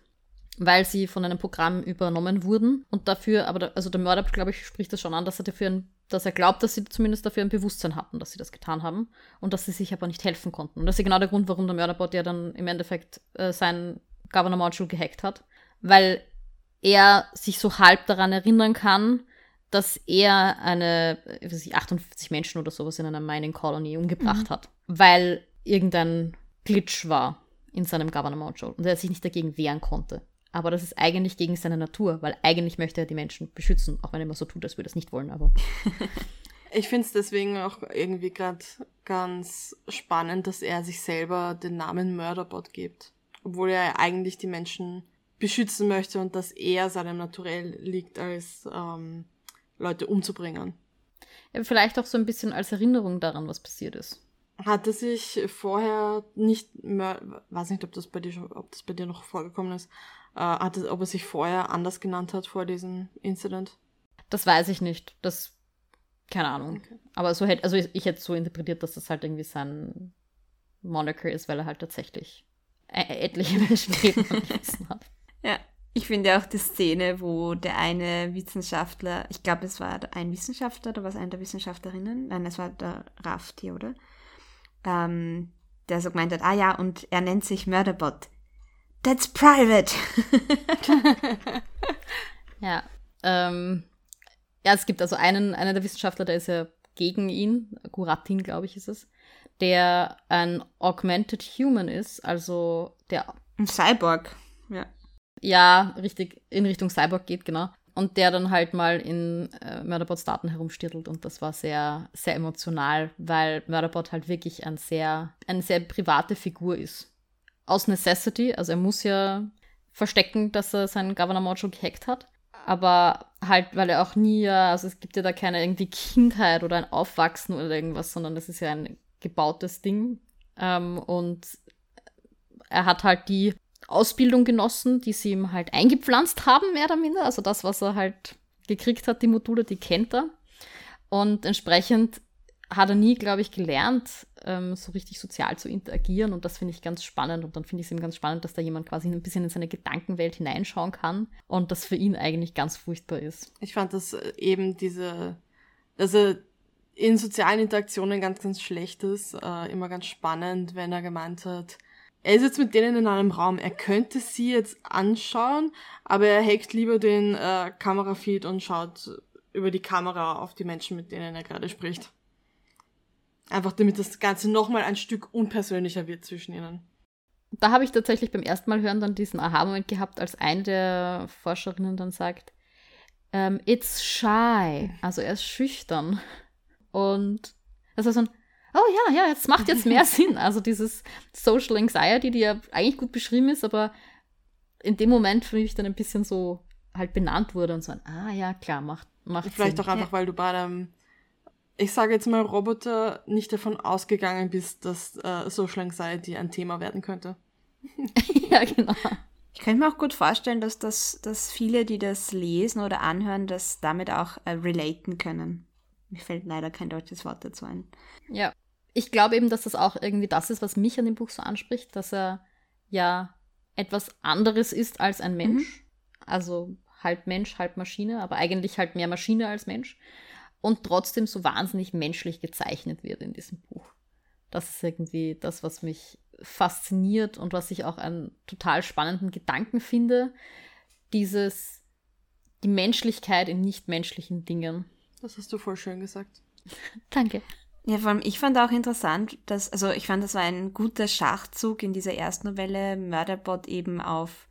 weil sie von einem Programm übernommen wurden. Und dafür, aber der, also der Mörder, glaube ich, spricht das schon an, dass er dafür ein, dass er glaubt, dass sie zumindest dafür ein Bewusstsein hatten, dass sie das getan haben und dass sie sich aber nicht helfen konnten. Und das ist genau der Grund, warum der Mörderbot ja dann im Endeffekt äh, sein Governor Module gehackt hat, weil er sich so halb daran erinnern kann, dass er eine, weiß ich, 58 Menschen oder sowas in einer Mining Colony umgebracht mhm. hat, weil irgendein Glitch war in seinem Governor Module und er sich nicht dagegen wehren konnte. Aber das ist eigentlich gegen seine Natur, weil eigentlich möchte er die Menschen beschützen, auch wenn er immer so tut, als würde er es nicht wollen. Aber ich finde es deswegen auch irgendwie gerade ganz spannend, dass er sich selber den Namen Mörderbot gibt, obwohl er eigentlich die Menschen beschützen möchte und dass er seinem Naturell liegt, als ähm, Leute umzubringen. Ja, vielleicht auch so ein bisschen als Erinnerung daran, was passiert ist. Hatte sich vorher nicht, mehr, weiß nicht, ob das bei dir, schon, ob das bei dir noch vorgekommen ist, äh, hat es, ob er sich vorher anders genannt hat vor diesem Incident? Das weiß ich nicht. Das, keine Ahnung. Okay. Aber so hätte, also ich, ich hätte so interpretiert, dass das halt irgendwie sein Moniker ist, weil er halt tatsächlich etliche Menschenleben vergessen hat. Ja. Ich finde auch die Szene, wo der eine Wissenschaftler, ich glaube, es war ein Wissenschaftler oder war es eine der Wissenschaftlerinnen? Nein, es war der Rafti, oder? Ähm, der so gemeint hat, ah ja, und er nennt sich Murderbot. That's private. ja, ähm, ja, es gibt also einen, einer der Wissenschaftler, der ist ja gegen ihn, Guratin, glaube ich, ist es, der ein Augmented Human ist, also der. Ein Cyborg, ja. Ja, richtig, in Richtung Cyborg geht, genau. Und der dann halt mal in äh, Murderbots Daten herumstirtelt und das war sehr, sehr emotional, weil Murderbot halt wirklich ein sehr, eine sehr private Figur ist. Aus Necessity, also er muss ja verstecken, dass er seinen Governor Mojo gehackt hat. Aber halt, weil er auch nie, also es gibt ja da keine irgendwie Kindheit oder ein Aufwachsen oder irgendwas, sondern das ist ja ein gebautes Ding. Ähm, und er hat halt die Ausbildung genossen, die sie ihm halt eingepflanzt haben, mehr oder minder. Also das, was er halt gekriegt hat, die Module, die kennt er. Und entsprechend hat er nie, glaube ich, gelernt, ähm, so richtig sozial zu interagieren. Und das finde ich ganz spannend. Und dann finde ich es eben ganz spannend, dass da jemand quasi ein bisschen in seine Gedankenwelt hineinschauen kann und das für ihn eigentlich ganz furchtbar ist. Ich fand das äh, eben diese, also in sozialen Interaktionen ganz, ganz schlecht ist. Äh, immer ganz spannend, wenn er gemeint hat, er ist jetzt mit denen in einem Raum. Er könnte sie jetzt anschauen, aber er hackt lieber den äh, Kamerafeed und schaut über die Kamera auf die Menschen, mit denen er gerade spricht. Einfach damit das Ganze nochmal ein Stück unpersönlicher wird zwischen ihnen. Da habe ich tatsächlich beim ersten Mal hören dann diesen Aha-Moment gehabt, als eine der Forscherinnen dann sagt, um, ähm, it's shy. Also er ist schüchtern. Und das war so ein, oh ja, ja, jetzt macht jetzt mehr Sinn. Also dieses Social Anxiety, die ja eigentlich gut beschrieben ist, aber in dem Moment für mich dann ein bisschen so halt benannt wurde und so ein, ah ja, klar, macht, macht Vielleicht Sinn. auch einfach, ja. weil du bei einem, ich sage jetzt mal Roboter, nicht davon ausgegangen bist, dass äh, Social Anxiety ein Thema werden könnte. ja, genau. Ich könnte mir auch gut vorstellen, dass, das, dass viele, die das lesen oder anhören, das damit auch äh, relaten können. Mir fällt leider kein deutsches Wort dazu ein. Ja, ich glaube eben, dass das auch irgendwie das ist, was mich an dem Buch so anspricht, dass er ja etwas anderes ist als ein Mensch. Mhm. Also halb Mensch, halb Maschine, aber eigentlich halt mehr Maschine als Mensch. Und trotzdem so wahnsinnig menschlich gezeichnet wird in diesem Buch. Das ist irgendwie das, was mich fasziniert und was ich auch einen total spannenden Gedanken finde. Dieses, die Menschlichkeit in nichtmenschlichen Dingen. Das hast du voll schön gesagt. Danke. Ja, vor allem, ich fand auch interessant, dass, also ich fand, das war ein guter Schachzug in dieser ersten Novelle, Murderbot eben auf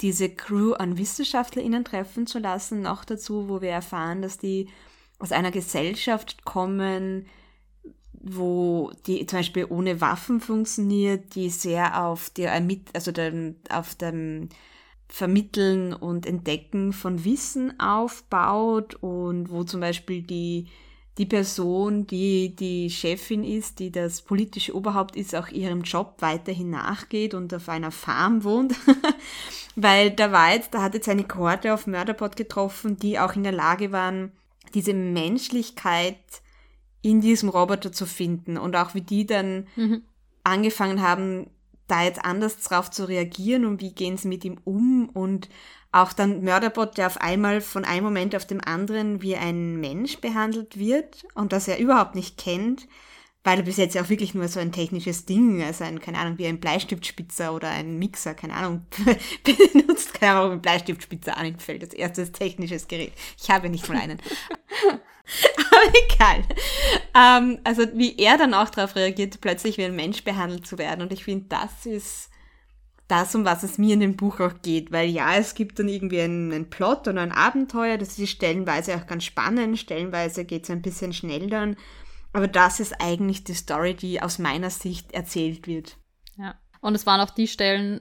diese Crew an WissenschaftlerInnen treffen zu lassen. Noch dazu, wo wir erfahren, dass die aus einer Gesellschaft kommen, wo die zum Beispiel ohne Waffen funktioniert, die sehr auf der Ermitt also dem, auf dem Vermitteln und Entdecken von Wissen aufbaut und wo zum Beispiel die die Person, die die Chefin ist, die das politische Oberhaupt ist, auch ihrem Job weiterhin nachgeht und auf einer Farm wohnt. Weil da war jetzt, da hat jetzt eine Kohorte auf Murderpot getroffen, die auch in der Lage waren, diese Menschlichkeit in diesem Roboter zu finden und auch wie die dann mhm. angefangen haben, da jetzt anders drauf zu reagieren und wie gehen sie mit ihm um und auch dann Mörderbot, der auf einmal von einem Moment auf dem anderen wie ein Mensch behandelt wird und das er überhaupt nicht kennt, weil er bis jetzt ja auch wirklich nur so ein technisches Ding, also ein, keine Ahnung, wie ein Bleistiftspitzer oder ein Mixer, keine Ahnung, benutzt, keine Ahnung, ein Bleistiftspitzer anfällt, das erste technisches Gerät. Ich habe nicht mal einen. Aber egal. Ähm, also wie er dann auch darauf reagiert, plötzlich wie ein Mensch behandelt zu werden. Und ich finde, das ist das, um was es mir in dem Buch auch geht. Weil ja, es gibt dann irgendwie einen, einen Plot und ein Abenteuer, das ist stellenweise auch ganz spannend, stellenweise geht es ein bisschen schnell dann. Aber das ist eigentlich die Story, die aus meiner Sicht erzählt wird. Ja. Und es waren auch die Stellen,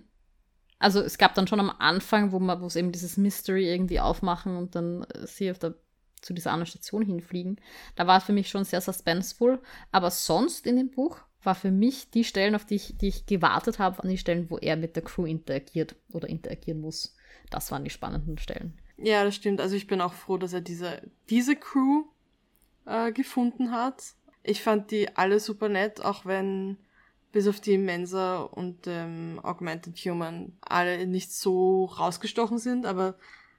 also es gab dann schon am Anfang, wo man, wo es eben dieses Mystery irgendwie aufmachen und dann äh, sie auf der, zu dieser anderen Station hinfliegen. Da war es für mich schon sehr suspenseful. Aber sonst in dem Buch war für mich die Stellen, auf die ich, die ich gewartet habe, waren die Stellen, wo er mit der Crew interagiert oder interagieren muss. Das waren die spannenden Stellen. Ja, das stimmt. Also ich bin auch froh, dass er diese, diese Crew äh, gefunden hat. Ich fand die alle super nett, auch wenn bis auf die Mensa und ähm, Augmented Human alle nicht so rausgestochen sind, aber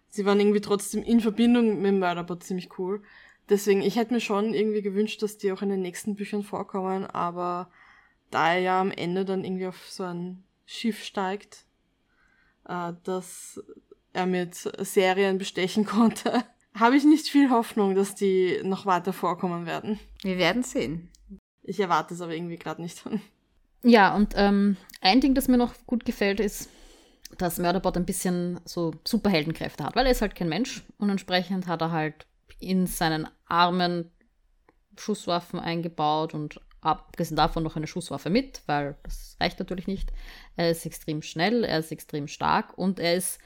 sie waren irgendwie trotzdem in Verbindung mit Murderbot ziemlich cool. Deswegen, ich hätte mir schon irgendwie gewünscht, dass die auch in den nächsten Büchern vorkommen, aber da er ja am Ende dann irgendwie auf so ein Schiff steigt, äh, das er mit Serien bestechen konnte, habe ich nicht viel Hoffnung, dass die noch weiter vorkommen werden. Wir werden sehen. Ich erwarte es aber irgendwie gerade nicht. Ja, und ähm, ein Ding, das mir noch gut gefällt, ist, dass Murderbot ein bisschen so Superheldenkräfte hat, weil er ist halt kein Mensch und entsprechend hat er halt in seinen Armen Schusswaffen eingebaut und abgesehen davon noch eine Schusswaffe mit, weil das reicht natürlich nicht. Er ist extrem schnell, er ist extrem stark und er ist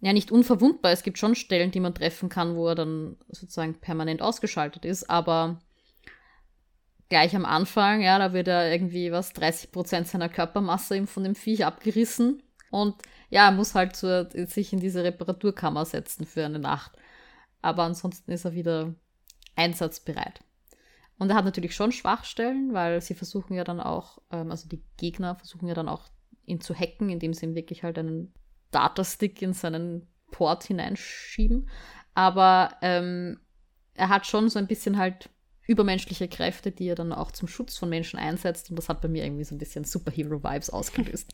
ja nicht unverwundbar. Es gibt schon Stellen, die man treffen kann, wo er dann sozusagen permanent ausgeschaltet ist, aber gleich am Anfang, ja, da wird er irgendwie was, 30 Prozent seiner Körpermasse von dem Viech abgerissen und ja, er muss halt zu, sich in diese Reparaturkammer setzen für eine Nacht. Aber ansonsten ist er wieder einsatzbereit. Und er hat natürlich schon Schwachstellen, weil sie versuchen ja dann auch, ähm, also die Gegner versuchen ja dann auch ihn zu hacken, indem sie ihm wirklich halt einen Datastick in seinen Port hineinschieben. Aber ähm, er hat schon so ein bisschen halt übermenschliche Kräfte, die er dann auch zum Schutz von Menschen einsetzt. Und das hat bei mir irgendwie so ein bisschen Superhero-Vibes ausgelöst.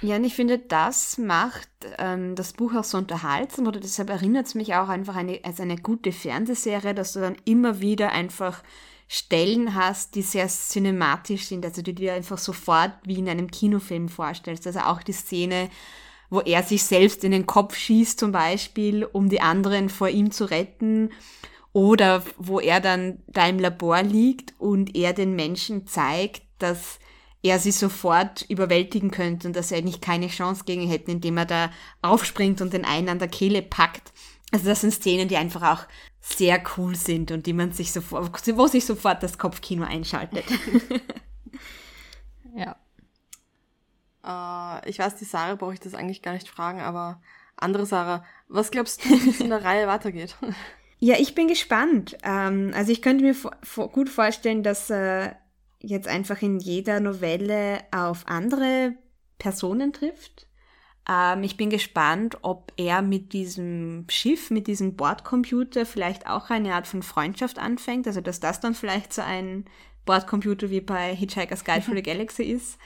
Ja, und ich finde, das macht ähm, das Buch auch so unterhaltsam oder deshalb erinnert es mich auch einfach an eine, als eine gute Fernsehserie, dass du dann immer wieder einfach Stellen hast, die sehr cinematisch sind, also die dir einfach sofort wie in einem Kinofilm vorstellst. Also auch die Szene, wo er sich selbst in den Kopf schießt zum Beispiel, um die anderen vor ihm zu retten oder wo er dann da im Labor liegt und er den Menschen zeigt, dass er sie sofort überwältigen könnte und dass er eigentlich keine Chance gegen hätten, indem er da aufspringt und den einen an der Kehle packt. Also das sind Szenen, die einfach auch sehr cool sind und die man sich sofort, wo sich sofort das Kopfkino einschaltet. ja. Äh, ich weiß, die Sarah brauche ich das eigentlich gar nicht fragen, aber andere Sarah, was glaubst du, wie es in der Reihe weitergeht? Ja, ich bin gespannt. Ähm, also ich könnte mir gut vorstellen, dass er jetzt einfach in jeder Novelle auf andere Personen trifft. Ähm, ich bin gespannt, ob er mit diesem Schiff, mit diesem Bordcomputer vielleicht auch eine Art von Freundschaft anfängt. Also dass das dann vielleicht so ein Bordcomputer wie bei Hitchhiker's Guide for the Galaxy ist.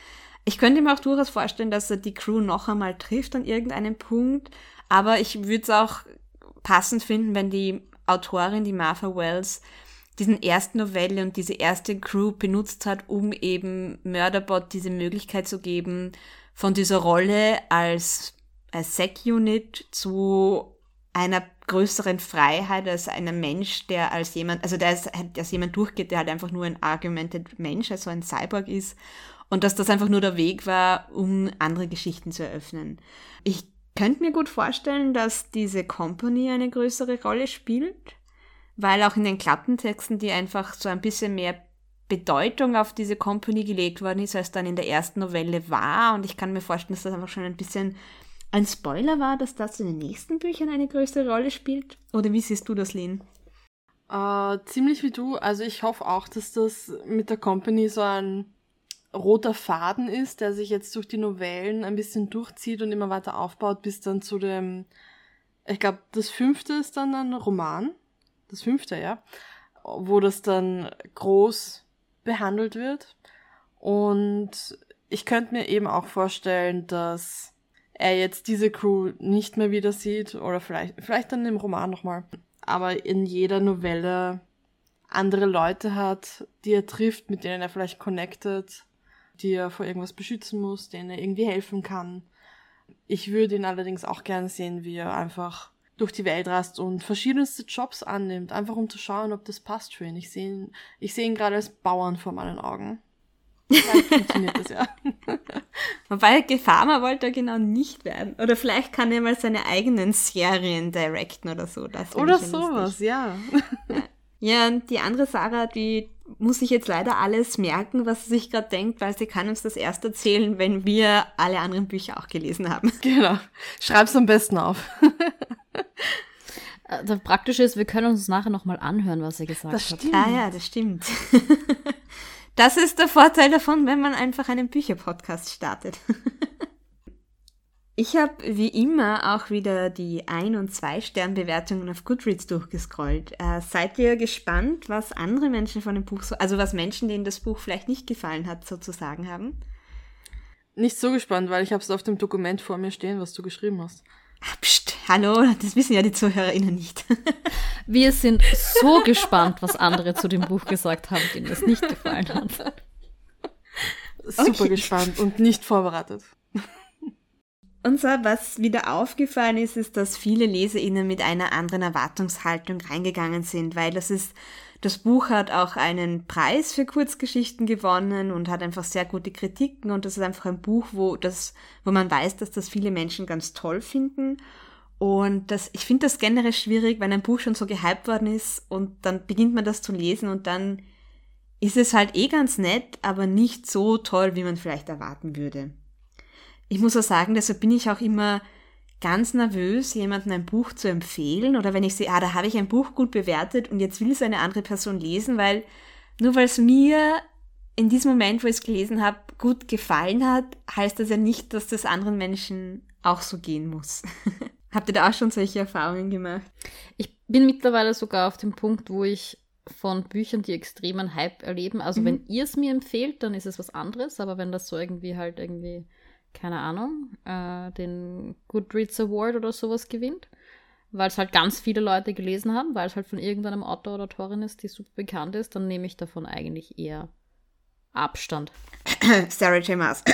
Ich könnte mir auch durchaus vorstellen, dass er die Crew noch einmal trifft an irgendeinem Punkt. Aber ich würde es auch passend finden, wenn die Autorin, die Martha Wells, diesen ersten Novelle und diese erste Crew benutzt hat, um eben Murderbot diese Möglichkeit zu geben, von dieser Rolle als, als Sec-Unit zu einer größeren Freiheit als einem Mensch, der als jemand, also der als, als jemand durchgeht, der halt einfach nur ein argumented Mensch, also ein Cyborg ist und dass das einfach nur der Weg war, um andere Geschichten zu eröffnen. Ich könnte mir gut vorstellen, dass diese Company eine größere Rolle spielt, weil auch in den Klappentexten die einfach so ein bisschen mehr Bedeutung auf diese Company gelegt worden ist, als dann in der ersten Novelle war. Und ich kann mir vorstellen, dass das einfach schon ein bisschen ein Spoiler war, dass das in den nächsten Büchern eine größere Rolle spielt. Oder wie siehst du das, Lynn? Äh, ziemlich wie du. Also ich hoffe auch, dass das mit der Company so ein roter Faden ist, der sich jetzt durch die Novellen ein bisschen durchzieht und immer weiter aufbaut, bis dann zu dem, ich glaube, das fünfte ist dann ein Roman, das fünfte, ja, wo das dann groß behandelt wird. Und ich könnte mir eben auch vorstellen, dass er jetzt diese Crew nicht mehr wieder sieht oder vielleicht, vielleicht dann im Roman nochmal, aber in jeder Novelle andere Leute hat, die er trifft, mit denen er vielleicht connected die er vor irgendwas beschützen muss, denen er irgendwie helfen kann. Ich würde ihn allerdings auch gerne sehen, wie er einfach durch die Welt reist und verschiedenste Jobs annimmt, einfach um zu schauen, ob das passt für ihn. Ich sehe ihn, ich sehe ihn gerade als Bauern vor meinen Augen. Vielleicht funktioniert das ja. Wobei Gefarmer wollte er genau nicht werden. Oder vielleicht kann er mal seine eigenen Serien directen oder so. Das oder sowas, ja. ja. Ja, und die andere Sarah, die muss ich jetzt leider alles merken, was sie sich gerade denkt, weil sie kann uns das erst erzählen, wenn wir alle anderen Bücher auch gelesen haben. Genau. Schreib's am besten auf. Äh, das Praktische ist, wir können uns nachher nochmal anhören, was sie gesagt das hat. Stimmt. Ah ja, das stimmt. Das ist der Vorteil davon, wenn man einfach einen Bücherpodcast startet. Ich habe wie immer auch wieder die Ein- und Zwei-Stern-Bewertungen auf Goodreads durchgescrollt. Äh, seid ihr gespannt, was andere Menschen von dem Buch so, also was Menschen, denen das Buch vielleicht nicht gefallen hat, sozusagen haben? Nicht so gespannt, weil ich habe es auf dem Dokument vor mir stehen, was du geschrieben hast. Ah, pst, hallo, das wissen ja die ZuhörerInnen nicht. Wir sind so gespannt, was andere zu dem Buch gesagt haben, denen es nicht gefallen hat. Super okay. gespannt und nicht vorbereitet. Und zwar, was wieder aufgefallen ist, ist, dass viele LeserInnen mit einer anderen Erwartungshaltung reingegangen sind, weil das ist, das Buch hat auch einen Preis für Kurzgeschichten gewonnen und hat einfach sehr gute Kritiken und das ist einfach ein Buch, wo das, wo man weiß, dass das viele Menschen ganz toll finden. Und das, ich finde das generell schwierig, wenn ein Buch schon so gehypt worden ist und dann beginnt man das zu lesen und dann ist es halt eh ganz nett, aber nicht so toll, wie man vielleicht erwarten würde ich muss auch sagen, deshalb bin ich auch immer ganz nervös, jemandem ein Buch zu empfehlen oder wenn ich sehe, ah, da habe ich ein Buch gut bewertet und jetzt will es eine andere Person lesen, weil nur weil es mir in diesem Moment, wo ich es gelesen habe, gut gefallen hat, heißt das ja nicht, dass das anderen Menschen auch so gehen muss. Habt ihr da auch schon solche Erfahrungen gemacht? Ich bin mittlerweile sogar auf dem Punkt, wo ich von Büchern, die extremen Hype erleben, also mhm. wenn ihr es mir empfehlt, dann ist es was anderes, aber wenn das so irgendwie halt irgendwie keine Ahnung, äh, den Goodreads Award oder sowas gewinnt, weil es halt ganz viele Leute gelesen haben, weil es halt von irgendeinem Autor oder Autorin ist, die super bekannt ist, dann nehme ich davon eigentlich eher Abstand. Sarah J. Maas.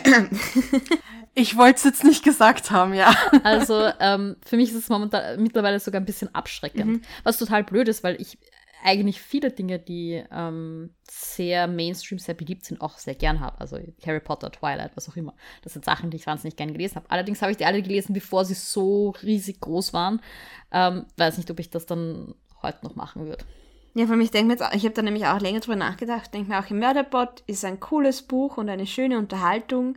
ich wollte es jetzt nicht gesagt haben, ja. Also ähm, für mich ist es momentan mittlerweile sogar ein bisschen abschreckend. Mhm. Was total blöd ist, weil ich eigentlich viele Dinge, die ähm, sehr Mainstream, sehr beliebt sind, auch sehr gern habe. Also Harry Potter, Twilight, was auch immer. Das sind Sachen, die ich wahnsinnig gern gelesen habe. Allerdings habe ich die alle gelesen, bevor sie so riesig groß waren. Ähm, weiß nicht, ob ich das dann heute noch machen würde. Ja, allem, ich denke mir jetzt, ich habe da nämlich auch länger drüber nachgedacht, denke mir auch, im Mörderbot ist ein cooles Buch und eine schöne Unterhaltung,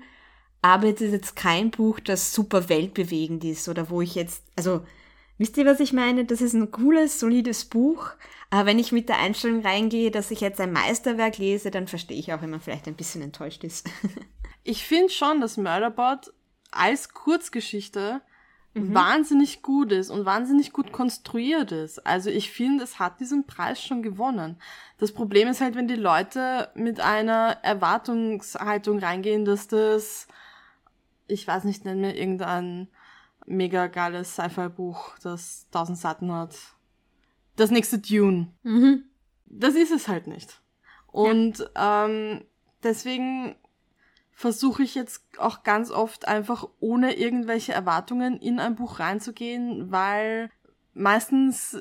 aber es ist jetzt kein Buch, das super weltbewegend ist oder wo ich jetzt, also, wisst ihr, was ich meine? Das ist ein cooles, solides Buch, aber wenn ich mit der Einstellung reingehe, dass ich jetzt ein Meisterwerk lese, dann verstehe ich auch, wenn man vielleicht ein bisschen enttäuscht ist. ich finde schon, dass Murderbot als Kurzgeschichte mhm. wahnsinnig gut ist und wahnsinnig gut konstruiert ist. Also ich finde, es hat diesen Preis schon gewonnen. Das Problem ist halt, wenn die Leute mit einer Erwartungshaltung reingehen, dass das, ich weiß nicht, nennen wir irgendein mega geiles Sci-Fi-Buch, das tausend Seiten hat das nächste Dune. Mhm. Das ist es halt nicht. Und ja. ähm, deswegen versuche ich jetzt auch ganz oft einfach ohne irgendwelche Erwartungen in ein Buch reinzugehen, weil meistens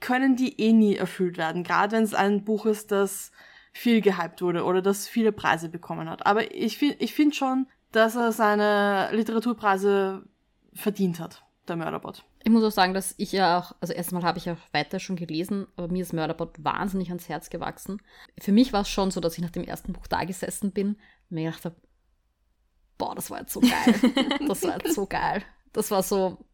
können die eh nie erfüllt werden, gerade wenn es ein Buch ist, das viel gehypt wurde oder das viele Preise bekommen hat. Aber ich finde ich finde schon, dass er seine Literaturpreise verdient hat, der Mörderbot. Ich muss auch sagen, dass ich ja auch, also erstmal habe ich ja weiter schon gelesen, aber mir ist Mörderbot wahnsinnig ans Herz gewachsen. Für mich war es schon so, dass ich nach dem ersten Buch da gesessen bin und mir gedacht habe, boah, das war jetzt so geil. das war jetzt so geil. Das war so,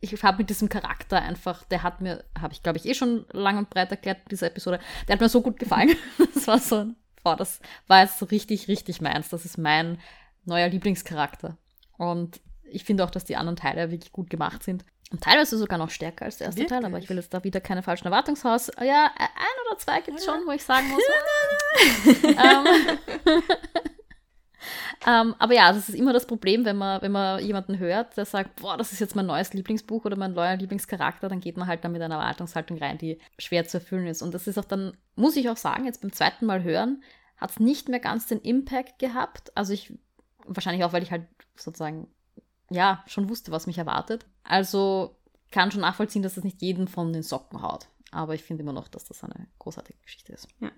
ich habe mit diesem Charakter einfach, der hat mir, habe ich glaube ich eh schon lang und breit erklärt in dieser Episode, der hat mir so gut gefallen. das war so, boah, das war jetzt so richtig, richtig meins. Das ist mein neuer Lieblingscharakter. Und ich finde auch, dass die anderen Teile wirklich gut gemacht sind. Und teilweise sogar noch stärker als der erste Wirklich? Teil, aber ich will jetzt da wieder keine falschen Erwartungshaus. Ja, ein oder zwei gibt es schon, wo ich sagen muss. ähm, ähm, aber ja, das ist immer das Problem, wenn man, wenn man jemanden hört, der sagt, boah, das ist jetzt mein neues Lieblingsbuch oder mein neuer Lieblingscharakter, dann geht man halt da mit einer Erwartungshaltung rein, die schwer zu erfüllen ist. Und das ist auch dann, muss ich auch sagen, jetzt beim zweiten Mal hören, hat es nicht mehr ganz den Impact gehabt. Also ich, wahrscheinlich auch, weil ich halt sozusagen ja, schon wusste, was mich erwartet. Also kann schon nachvollziehen, dass das nicht jeden von den Socken haut. Aber ich finde immer noch, dass das eine großartige Geschichte ist. Ja.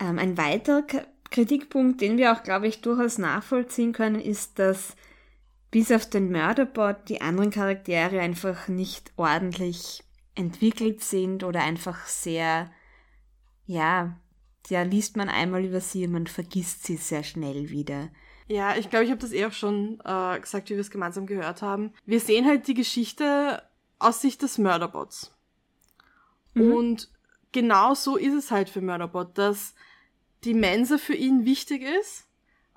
Ähm, ein weiterer K Kritikpunkt, den wir auch, glaube ich, durchaus nachvollziehen können, ist, dass bis auf den Mörderbot die anderen Charaktere einfach nicht ordentlich entwickelt sind oder einfach sehr, ja, ja, liest man einmal über sie und man vergisst sie sehr schnell wieder. Ja, ich glaube, ich habe das eh auch schon äh, gesagt, wie wir es gemeinsam gehört haben. Wir sehen halt die Geschichte aus Sicht des Mörderbots. Mhm. Und genau so ist es halt für Mörderbot, dass die Mensa für ihn wichtig ist,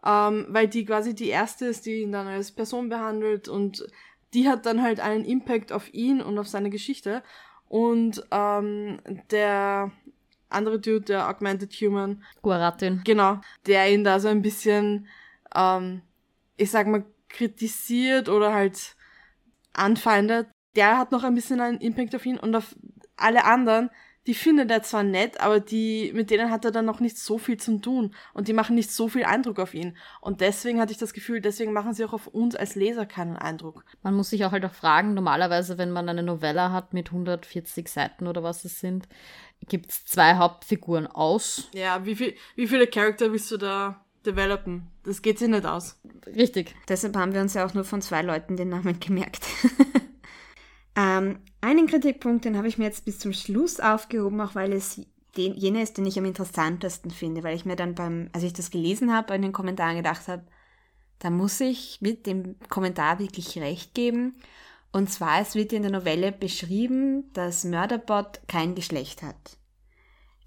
ähm, weil die quasi die erste ist, die ihn dann als Person behandelt und die hat dann halt einen Impact auf ihn und auf seine Geschichte. Und ähm, der andere Dude, der Augmented Human. Guaratin. Genau. Der ihn da so ein bisschen, ähm, ich sag mal, kritisiert oder halt anfeindet. Der hat noch ein bisschen einen Impact auf ihn und auf alle anderen, die findet er zwar nett, aber die, mit denen hat er dann noch nicht so viel zu tun und die machen nicht so viel Eindruck auf ihn. Und deswegen hatte ich das Gefühl, deswegen machen sie auch auf uns als Leser keinen Eindruck. Man muss sich auch halt auch fragen, normalerweise, wenn man eine Novella hat mit 140 Seiten oder was es sind, gibt es zwei Hauptfiguren aus. Ja, wie, viel, wie viele Charakter willst du da developen? Das geht sich nicht aus. Richtig. Deshalb haben wir uns ja auch nur von zwei Leuten den Namen gemerkt. ähm, einen Kritikpunkt, den habe ich mir jetzt bis zum Schluss aufgehoben, auch weil es den, jener ist, den ich am interessantesten finde, weil ich mir dann beim, als ich das gelesen habe, in den Kommentaren gedacht habe, da muss ich mit dem Kommentar wirklich recht geben. Und zwar, es wird in der Novelle beschrieben, dass Mörderbot kein Geschlecht hat.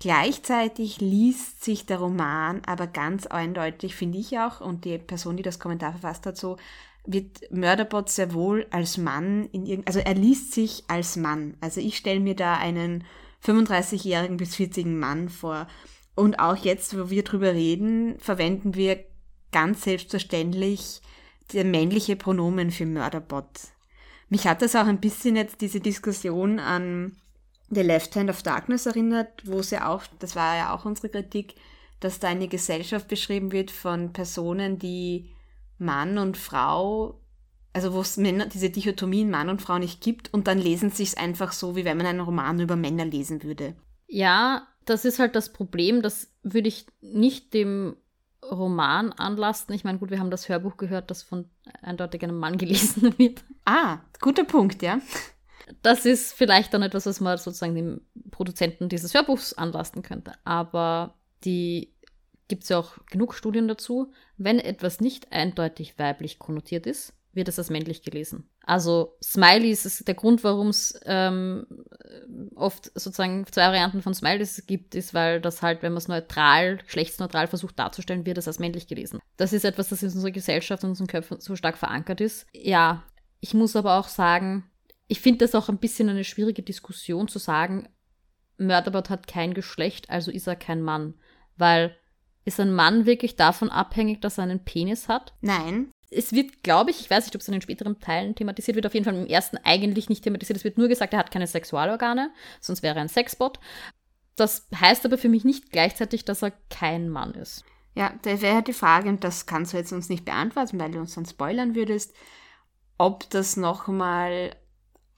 Gleichzeitig liest sich der Roman aber ganz eindeutig, finde ich auch, und die Person, die das Kommentar verfasst hat, so, wird Mörderbot sehr wohl als Mann in irgend, also er liest sich als Mann. Also ich stelle mir da einen 35-jährigen bis 40-jährigen Mann vor. Und auch jetzt, wo wir drüber reden, verwenden wir ganz selbstverständlich der männliche Pronomen für Mörderbot. Mich hat das auch ein bisschen jetzt diese Diskussion an The Left Hand of Darkness erinnert, wo es ja auch, das war ja auch unsere Kritik, dass da eine Gesellschaft beschrieben wird von Personen, die Mann und Frau, also wo es Männer, diese Dichotomie in Mann und Frau nicht gibt und dann lesen sie es einfach so, wie wenn man einen Roman über Männer lesen würde. Ja, das ist halt das Problem, das würde ich nicht dem Roman anlasten. Ich meine, gut, wir haben das Hörbuch gehört, das von eindeutig einem Mann gelesen wird. Ah, guter Punkt, ja. Das ist vielleicht dann etwas, was man sozusagen dem Produzenten dieses Hörbuchs anlasten könnte. Aber die gibt es ja auch genug Studien dazu. Wenn etwas nicht eindeutig weiblich konnotiert ist, wird es als männlich gelesen. Also Smileys ist der Grund, warum es ähm, oft sozusagen zwei Varianten von Smileys gibt, ist, weil das halt, wenn man es neutral, geschlechtsneutral versucht darzustellen, wird es als männlich gelesen. Das ist etwas, das in unserer Gesellschaft und in unseren Köpfen so stark verankert ist. Ja, ich muss aber auch sagen, ich finde das auch ein bisschen eine schwierige Diskussion zu sagen, Murderbot hat kein Geschlecht, also ist er kein Mann. Weil ist ein Mann wirklich davon abhängig, dass er einen Penis hat? Nein. Es wird, glaube ich, ich weiß nicht, ob es in den späteren Teilen thematisiert wird, auf jeden Fall im ersten eigentlich nicht thematisiert. Es wird nur gesagt, er hat keine Sexualorgane, sonst wäre er ein Sexbot. Das heißt aber für mich nicht gleichzeitig, dass er kein Mann ist. Ja, da wäre die Frage, und das kannst du jetzt uns nicht beantworten, weil du uns dann spoilern würdest, ob das nochmal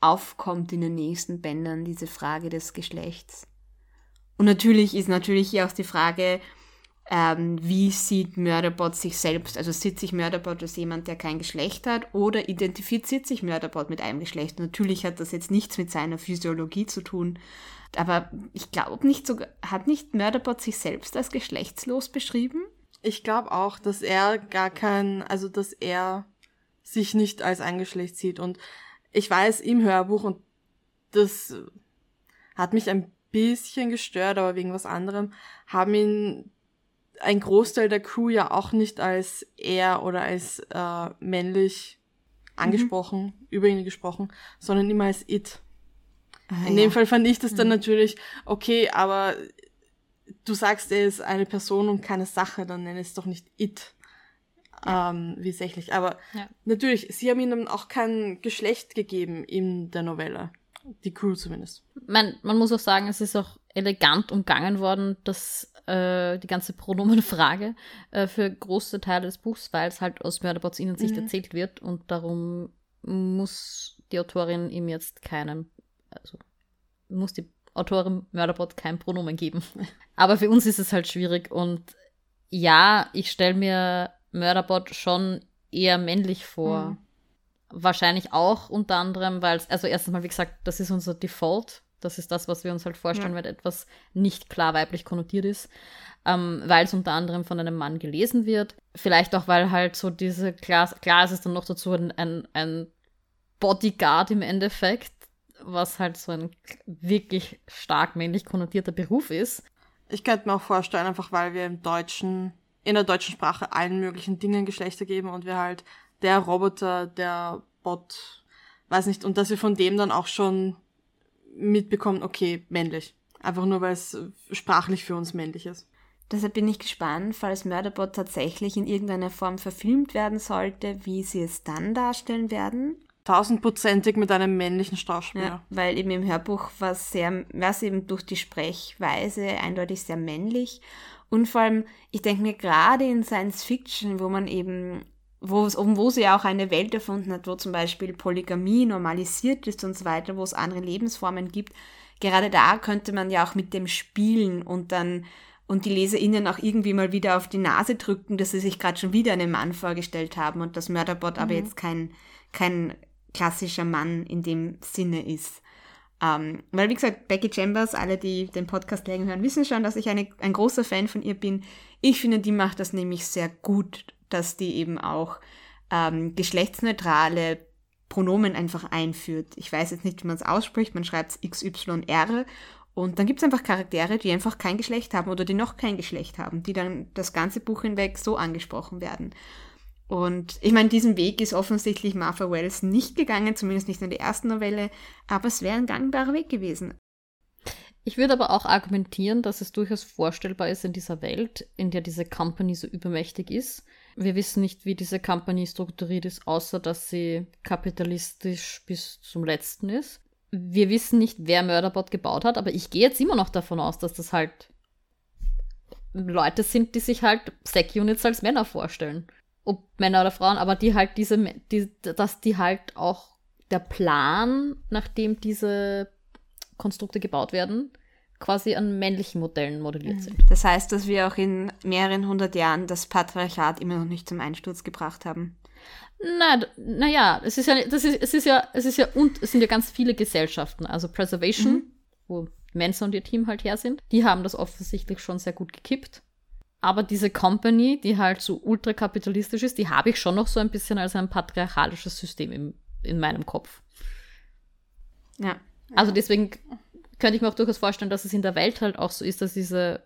aufkommt in den nächsten Bändern, diese Frage des Geschlechts. Und natürlich ist natürlich hier auch die Frage, ähm, wie sieht Murderbot sich selbst? Also sieht sich Murderbot als jemand, der kein Geschlecht hat oder identifiziert sich Murderbot mit einem Geschlecht? Natürlich hat das jetzt nichts mit seiner Physiologie zu tun, aber ich glaube nicht so, hat nicht Murderbot sich selbst als geschlechtslos beschrieben? Ich glaube auch, dass er gar kein, also dass er sich nicht als ein Geschlecht sieht und ich weiß im Hörbuch und das hat mich ein bisschen gestört, aber wegen was anderem, haben ihn ein Großteil der Crew ja auch nicht als er oder als äh, männlich angesprochen, mhm. über ihn gesprochen, sondern immer als it. Ah, In ja. dem Fall fand ich das dann mhm. natürlich okay, aber du sagst, er ist eine Person und keine Sache, dann nenn es doch nicht it. Ja. Ähm, wie sächlich. Aber ja. natürlich, sie haben ihm auch kein Geschlecht gegeben in der Novelle. Die Crew zumindest. Man, man muss auch sagen, es ist auch elegant umgangen worden, dass äh, die ganze Pronomenfrage äh, für große Teile des Buchs, weil es halt aus Mörderbots Innensicht mhm. erzählt wird und darum muss die Autorin ihm jetzt keinen, also muss die Autorin Mörderbot kein Pronomen geben. Aber für uns ist es halt schwierig und ja, ich stelle mir Mörderbot schon eher männlich vor. Mhm. Wahrscheinlich auch unter anderem, weil es, also erstens mal, wie gesagt, das ist unser Default das ist das, was wir uns halt vorstellen, ja. wenn etwas nicht klar weiblich konnotiert ist. Ähm, weil es unter anderem von einem Mann gelesen wird. Vielleicht auch, weil halt so diese, klar, klar ist es dann noch dazu ein, ein, ein Bodyguard im Endeffekt, was halt so ein wirklich stark männlich konnotierter Beruf ist. Ich könnte mir auch vorstellen, einfach weil wir im Deutschen, in der deutschen Sprache allen möglichen Dingen Geschlechter geben und wir halt der Roboter, der Bot, weiß nicht, und dass wir von dem dann auch schon mitbekommen, okay, männlich. Einfach nur, weil es sprachlich für uns männlich ist. Deshalb bin ich gespannt, falls Murderbot tatsächlich in irgendeiner Form verfilmt werden sollte, wie sie es dann darstellen werden. Tausendprozentig mit einem männlichen Schauspieler. Ja, weil eben im Hörbuch war es sehr, war es eben durch die Sprechweise eindeutig sehr männlich. Und vor allem, ich denke mir gerade in Science Fiction, wo man eben, wo, es, wo sie auch eine Welt erfunden hat, wo zum Beispiel Polygamie normalisiert ist und so weiter, wo es andere Lebensformen gibt, gerade da könnte man ja auch mit dem spielen und dann und die LeserInnen auch irgendwie mal wieder auf die Nase drücken, dass sie sich gerade schon wieder einen Mann vorgestellt haben und das Mörderbot mhm. aber jetzt kein, kein klassischer Mann in dem Sinne ist. Ähm, weil, wie gesagt, Becky Chambers, alle, die den Podcast länger hören, wissen schon, dass ich eine, ein großer Fan von ihr bin. Ich finde, die macht das nämlich sehr gut, dass die eben auch ähm, geschlechtsneutrale Pronomen einfach einführt. Ich weiß jetzt nicht, wie man es ausspricht, man schreibt es XYR und dann gibt es einfach Charaktere, die einfach kein Geschlecht haben oder die noch kein Geschlecht haben, die dann das ganze Buch hinweg so angesprochen werden. Und ich meine, diesen Weg ist offensichtlich Martha Wells nicht gegangen, zumindest nicht in der ersten Novelle, aber es wäre ein gangbarer Weg gewesen. Ich würde aber auch argumentieren, dass es durchaus vorstellbar ist in dieser Welt, in der diese Company so übermächtig ist. Wir wissen nicht, wie diese Company strukturiert ist, außer dass sie kapitalistisch bis zum letzten ist wir wissen nicht, wer Murderbot gebaut hat, aber ich gehe jetzt immer noch davon aus, dass das halt Leute sind, die sich halt Sec-Units als Männer vorstellen. Ob Männer oder Frauen, aber die halt diese, die, dass die halt auch der Plan, nachdem diese Konstrukte gebaut werden, quasi an männlichen Modellen modelliert sind. Das heißt, dass wir auch in mehreren hundert Jahren das Patriarchat immer noch nicht zum Einsturz gebracht haben. Na, naja, es ist ja, das ist, es ist ja, es ist ja, und es sind ja ganz viele Gesellschaften. Also Preservation, mhm. wo Mensa und ihr Team halt her sind, die haben das offensichtlich schon sehr gut gekippt. Aber diese Company, die halt so ultrakapitalistisch ist, die habe ich schon noch so ein bisschen als ein patriarchalisches System im, in meinem Kopf. Ja. Also deswegen könnte ich mir auch durchaus vorstellen, dass es in der Welt halt auch so ist, dass diese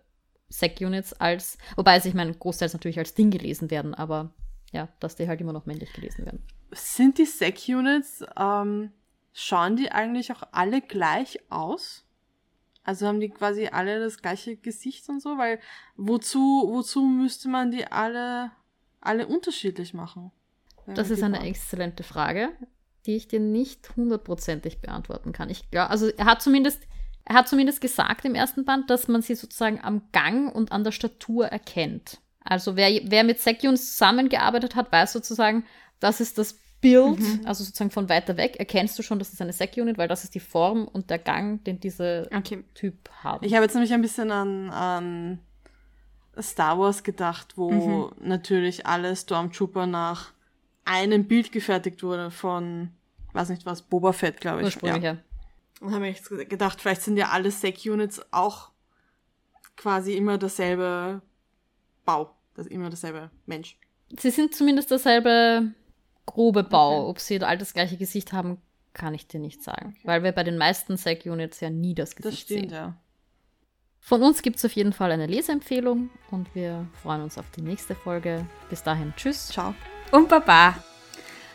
Sec-Units als, wobei sie, ich meine, großteils natürlich als Ding gelesen werden, aber ja, dass die halt immer noch männlich gelesen werden. Sind die Sec-Units, ähm, schauen die eigentlich auch alle gleich aus? Also haben die quasi alle das gleiche Gesicht und so? Weil wozu, wozu müsste man die alle, alle unterschiedlich machen? Das ist eine exzellente Frage, die ich dir nicht hundertprozentig beantworten kann. Ich glaube, also er hat zumindest, er hat zumindest gesagt im ersten Band, dass man sie sozusagen am Gang und an der Statur erkennt. Also wer, wer mit Sekions zusammengearbeitet hat, weiß sozusagen, das ist das Bild, mhm. also sozusagen von weiter weg, erkennst du schon, das ist eine Sec-Unit, weil das ist die Form und der Gang, den diese okay. Typ haben. Ich habe jetzt nämlich ein bisschen an, an Star Wars gedacht, wo mhm. natürlich alle Stormtrooper nach einem Bild gefertigt wurde von, weiß nicht was, Boba Fett, glaube ich. Ursprünglich, ja. ja. Und habe ich gedacht, vielleicht sind ja alle Sec-Units auch quasi immer dasselbe Bau. Das immer dasselbe Mensch. Sie sind zumindest dasselbe grobe Bau. Okay. Ob sie all das gleiche Gesicht haben, kann ich dir nicht sagen. Okay. Weil wir bei den meisten Sec-Units ja nie das Gesicht das stimmt, sehen. Ja. Von uns gibt es auf jeden Fall eine Leseempfehlung und wir freuen uns auf die nächste Folge. Bis dahin, tschüss. Ciao. Und Baba.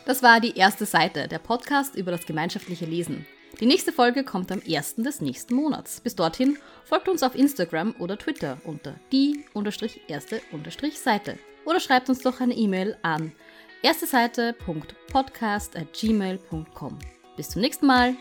Das war die erste Seite, der Podcast über das gemeinschaftliche Lesen. Die nächste Folge kommt am 1. des nächsten Monats. Bis dorthin folgt uns auf Instagram oder Twitter unter die-erste-seite oder schreibt uns doch eine E-Mail an ersteseite.podcast@gmail.com. Bis zum nächsten Mal.